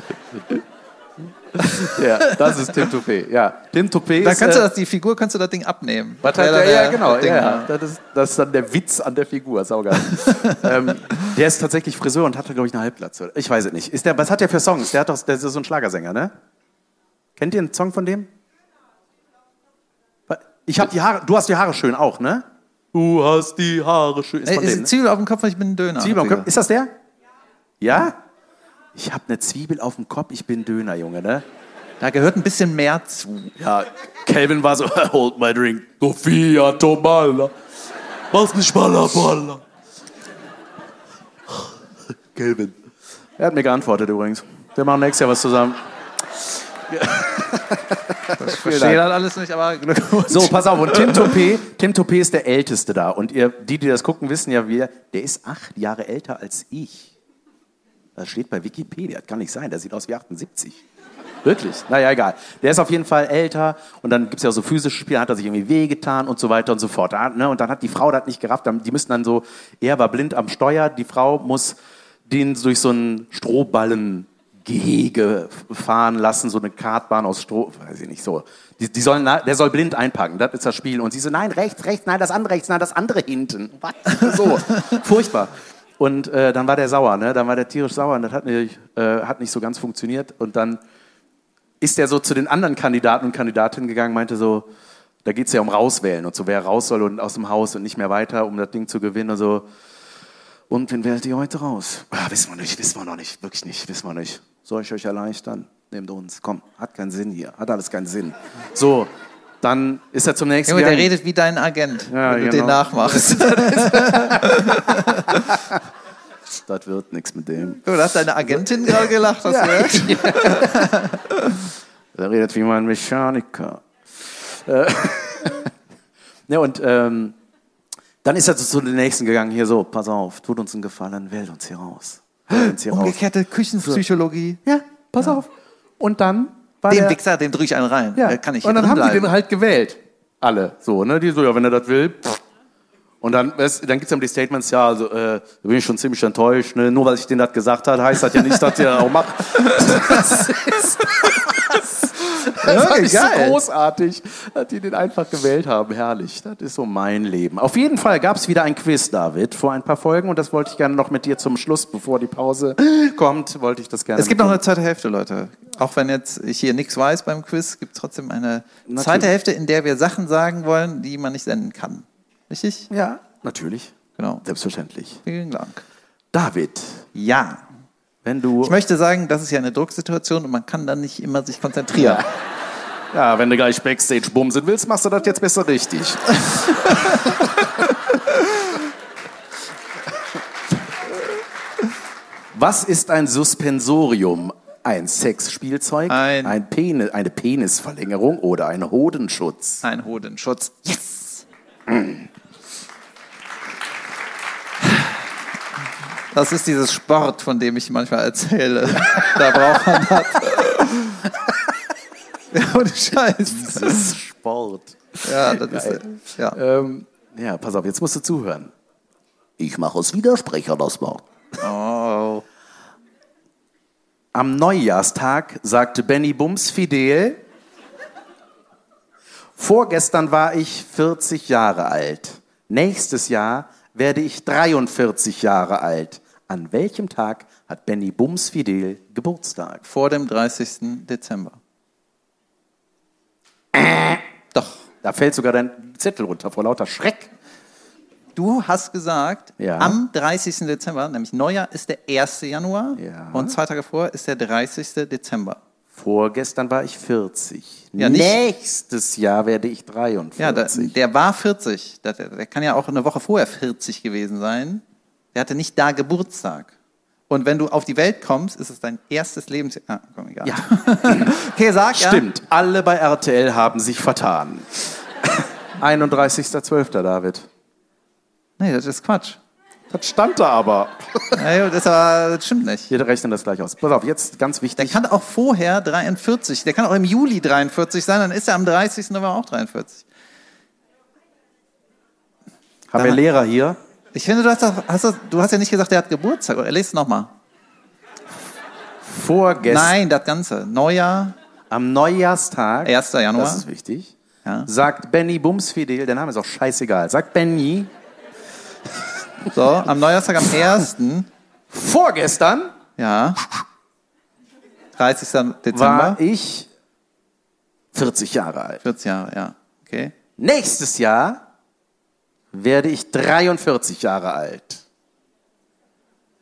das ist Tim Toupé. Ja, Tim Toupé Da ist. kannst du äh, das, die Figur kannst du das Ding abnehmen. was Wäre hat der, ja, der- genau. das ja, ja. Das, ist, das ist dann der Witz an der Figur. Saugeil. ähm, der ist tatsächlich Friseur und hatte, glaube ich, eine Halbglatze. Ich weiß es nicht. Ist der, was hat der für Songs? Der, hat doch, der ist so ein Schlagersänger, ne? Kennt ihr einen Song von dem? Ich habe die Haare. Du hast die Haare schön auch, ne? Du hast die Haare schön. Ist Ey, von ist denen, ne? Zwiebel auf dem Kopf, ich bin ein Döner. Zwiebel am Digga. Kopf. Ist das der? Ja? Ich habe eine Zwiebel auf dem Kopf, ich bin Döner, Junge, ne? Da gehört ein bisschen mehr zu. Ja, Calvin war so, hold my drink. Sofia Tomala. Mach's nicht Balla Balla. Calvin. Er hat mir geantwortet übrigens. Wir machen nächstes Jahr was zusammen. Ich verstehe das alles nicht, aber Glückwunsch. So, pass auf. Und Tim Topé, Tim Topé ist der Älteste da. Und ihr, die, die das gucken, wissen ja, wir, der ist acht Jahre älter als ich. Das steht bei Wikipedia. Das kann nicht sein. Der sieht aus wie 78. Wirklich? Naja, egal. Der ist auf jeden Fall älter und dann gibt es ja so physische Spiele, hat er sich irgendwie wehgetan und so weiter und so fort. Da, ne? Und dann hat die Frau das nicht gerafft. Die müssen dann so, er war blind am Steuer, die Frau muss den durch so ein Strohballengehege fahren lassen, so eine Kartbahn aus Stroh, weiß ich nicht, so. Die, die sollen, der soll blind einpacken, das ist das Spiel. Und sie so, nein, rechts, rechts, nein, das andere rechts, nein, das andere hinten. Was? So, furchtbar. Und äh, dann war der sauer, ne? Dann war der tierisch sauer und das hat nicht, äh, hat nicht so ganz funktioniert. Und dann ist er so zu den anderen Kandidaten und Kandidatinnen gegangen, meinte so, da geht es ja um rauswählen und so, wer raus soll und aus dem Haus und nicht mehr weiter, um das Ding zu gewinnen und so. Und wen wählt ihr heute raus? Ah, wissen wir nicht, wissen wir noch nicht, wirklich nicht, wissen wir nicht. Soll ich euch erleichtern? Nehmt uns, komm, hat keinen Sinn hier, hat alles keinen Sinn. So, dann ist er zum nächsten Junge, der redet wie dein Agent, Ja, wenn du genau. den nachmachst. Das wird nichts mit dem. Du hast deine Agentin gerade gelacht, hast du gehört? Er redet wie mein Mechaniker. Äh, ja, und ähm, dann ist er zu den Nächsten gegangen. Hier so, pass auf, tut uns einen Gefallen, wählt uns hier raus. Hier raus. Umgekehrte Küchenpsychologie. Ja, pass auf. Und dann war Dem der, Wichser, dem drücke ich einen rein. ja. Der kann ich Und dann haben drin die den bleiben. halt gewählt. Alle. So, ne? Die so, ja, wenn er das will. pff. Und dann, weißt, dann gibt es dann die Statements, ja, also, äh, da bin ich schon ziemlich enttäuscht. Ne? Nur weil ich denen das gesagt habe, heißt das ja nicht, dass ihr auch macht. Das ist, das fand ich so großartig, dass die den einfach gewählt haben. Herrlich. Das ist so mein Leben. Auf jeden Fall gab es wieder ein Quiz, David, vor ein paar Folgen. Und das wollte ich gerne noch mit dir zum Schluss, bevor die Pause kommt, wollte ich das gerne Es gibt noch eine zweite Hälfte, Leute. Auch wenn jetzt ich hier nichts weiß beim Quiz, gibt es trotzdem eine Natürlich. zweite Hälfte, in der wir Sachen sagen wollen, die man nicht senden kann. Richtig? Ja, natürlich. Genau. Selbstverständlich. Vielen Dank. David, Ja. Wenn du. Ich möchte sagen, das ist ja eine Drucksituation und man kann dann nicht immer sich konzentrieren. Ja, wenn du gleich Backstage bumsen willst, machst du das jetzt besser richtig. Was ist ein Suspensorium? Ein Sexspielzeug, Ein- Penis, eine Penisverlängerung oder ein Hodenschutz? Ein Hodenschutz. Yes! Das ist dieses Sport, von dem ich manchmal erzähle. Da braucht man das. Ja, ohne Scheiß. Das ist Sport. Ja, das ist, ja. Ähm, ja, pass auf, jetzt musst du zuhören. Ich mache aus Widersprecher das Wort. Oh. Am Neujahrstag sagte Benny Bums fidel, vorgestern war ich 40 Jahre alt. Nächstes Jahr werde ich 43 Jahre alt. An welchem Tag hat Benny Bums fidel Geburtstag? Vor dem 30. Dezember. Doch. Da fällt sogar dein Zettel runter vor lauter Schreck. Du hast gesagt, Ja. am 30. Dezember, nämlich Neujahr ist der 1. Januar Ja. und zwei Tage vor ist der 30. Dezember. Vorgestern war ich 40. Ja, Nächstes Jahr werde ich 43. Ja, der, der war 40. Der, der kann ja auch eine Woche vorher 40 gewesen sein. Der hatte nicht da Geburtstag. Und wenn du auf die Welt kommst, ist es dein erstes Lebensjahr. Ah, komm, egal. Ja. Okay, sag ja. Stimmt, alle bei RTL haben sich vertan. 31.12. David. Nee, das ist Quatsch. Das stand da aber. Ja, das, aber, das stimmt nicht. Wir rechnen das gleich aus. Pass auf, jetzt ganz Der wichtig. kann auch vorher 43, der kann auch im Juli 43 sein, dann ist er am 30. November auch 43. Haben wir Lehrer hier? Ich finde, du hast, doch, hast du, du hast ja nicht gesagt, der hat Geburtstag. Lest es nochmal. Vorgestern, Nein, das Ganze. Neujahr, am Neujahrstag, 1. Januar. das ist wichtig, Ja. sagt Benny Bumsfidel, der Name ist auch scheißegal, sagt Benny, So, am Neujahrstag am 1. vorgestern Ja. 30. war Dezember. ich 40 Jahre alt. 40 Jahre, ja. Okay. Nächstes Jahr werde ich 43 Jahre alt.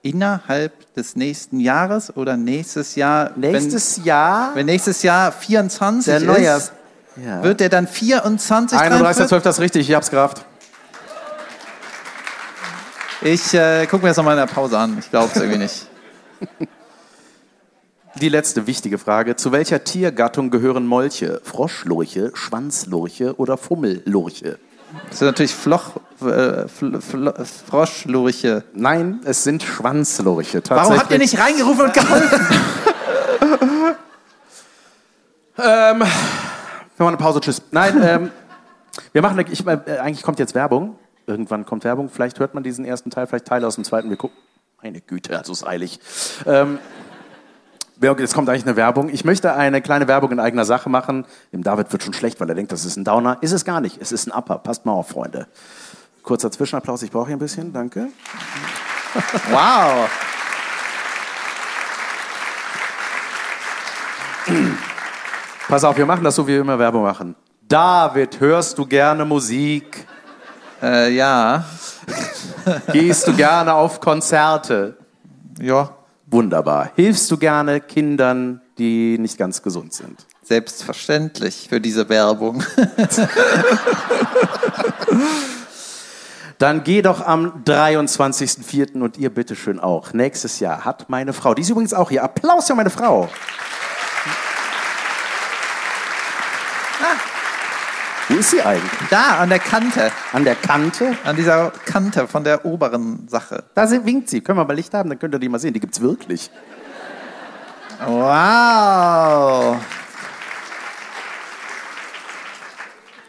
Innerhalb des nächsten Jahres oder nächstes Jahr? Nächstes Jahr wenn, wenn nächstes Jahr 24 der ist, Neujahrs. Ja. wird der dann 24? 31.12. das ist richtig, ich hab's gerafft. Ich äh, gucke mir das nochmal in der Pause an. Ich glaube es irgendwie nicht. Die letzte wichtige Frage. Zu welcher Tiergattung gehören Molche? Froschlurche, Schwanzlurche oder Fummellurche? Das sind natürlich Floch, äh, Fl Fl Froschlurche. Nein, es sind Schwanzlurche. Warum habt ihr nicht reingerufen und geholfen? Ähm, wir machen eine Pause, tschüss. Nein, ähm, wir machen, eine, ich, äh, eigentlich kommt jetzt Werbung. Irgendwann kommt Werbung. Vielleicht hört man diesen ersten Teil, vielleicht Teile aus dem zweiten. Wir gucken. Meine Güte, also ist eilig. Ähm, jetzt kommt eigentlich eine Werbung. Ich möchte eine kleine Werbung in eigener Sache machen. Dem David wird schon schlecht, weil er denkt, das ist ein Downer. Ist es gar nicht. Es ist ein Upper. Passt mal auf, Freunde. Kurzer Zwischenapplaus. Ich brauche hier ein bisschen. Danke. wow. Pass auf, wir machen das so, wie wir immer Werbung machen. David, hörst du gerne Musik? Äh, ja. Gehst du gerne auf Konzerte? Ja. Wunderbar. Hilfst du gerne Kindern, die nicht ganz gesund sind? Selbstverständlich für diese Werbung. Dann geh doch am 23.04. und ihr bitteschön auch. Nächstes Jahr hat meine Frau, die ist übrigens auch hier. Applaus für meine Frau. Ist sie eigentlich? Da, an der Kante. An der Kante? An dieser Kante von der oberen Sache. Da sie- winkt sie. Können wir mal Licht haben, dann könnt ihr die mal sehen. Die gibt's wirklich. Wow.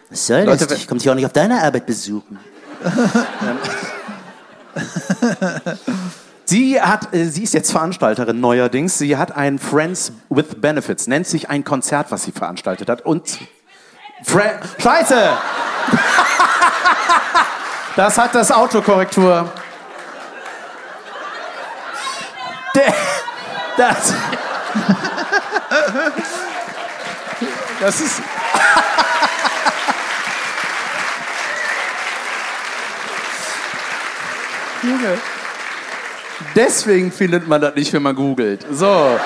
Was soll Leute, das? Ich komme dich auch nicht auf deine Arbeit besuchen. sie hat, äh, sie ist jetzt Veranstalterin neuerdings. Sie hat ein Friends with Benefits, nennt sich ein Konzert, was sie veranstaltet hat. Und Fre Scheiße! Das hat das Autokorrektur. Das, das ist. Deswegen findet man das nicht, wenn man googelt. So.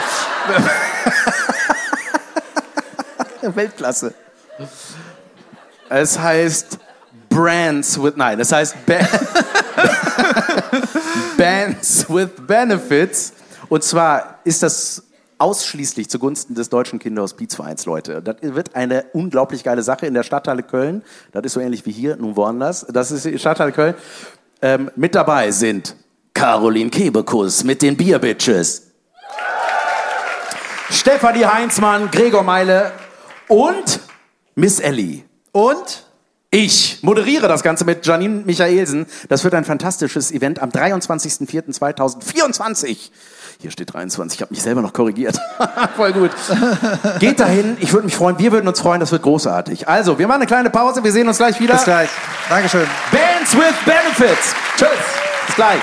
Weltklasse. Es heißt Brands with, nein, es heißt ba Bands with Benefits. Und zwar ist das ausschließlich zugunsten des Deutschen Kinderhospizvereins, Leute. Das wird eine unglaublich geile Sache in der Stadtteile Köln. Das ist so ähnlich wie hier, nun woanders. Das ist die Stadtteile Köln. Ähm, mit dabei sind Caroline Kebekus mit den Bierbitches. Stefanie Heinzmann, Gregor Meile und Miss Ellie. Und Ich moderiere das Ganze mit Janine Michaelsen. Das wird ein fantastisches Event am 23.04.2024. Hier steht 23, ich habe mich selber noch korrigiert. Voll gut. Geht dahin, ich würde mich freuen, wir würden uns freuen, das wird großartig. Also, wir machen eine kleine Pause, wir sehen uns gleich wieder. bis gleich. Dankeschön. Bands with Benefits. Tschüss. Bis gleich.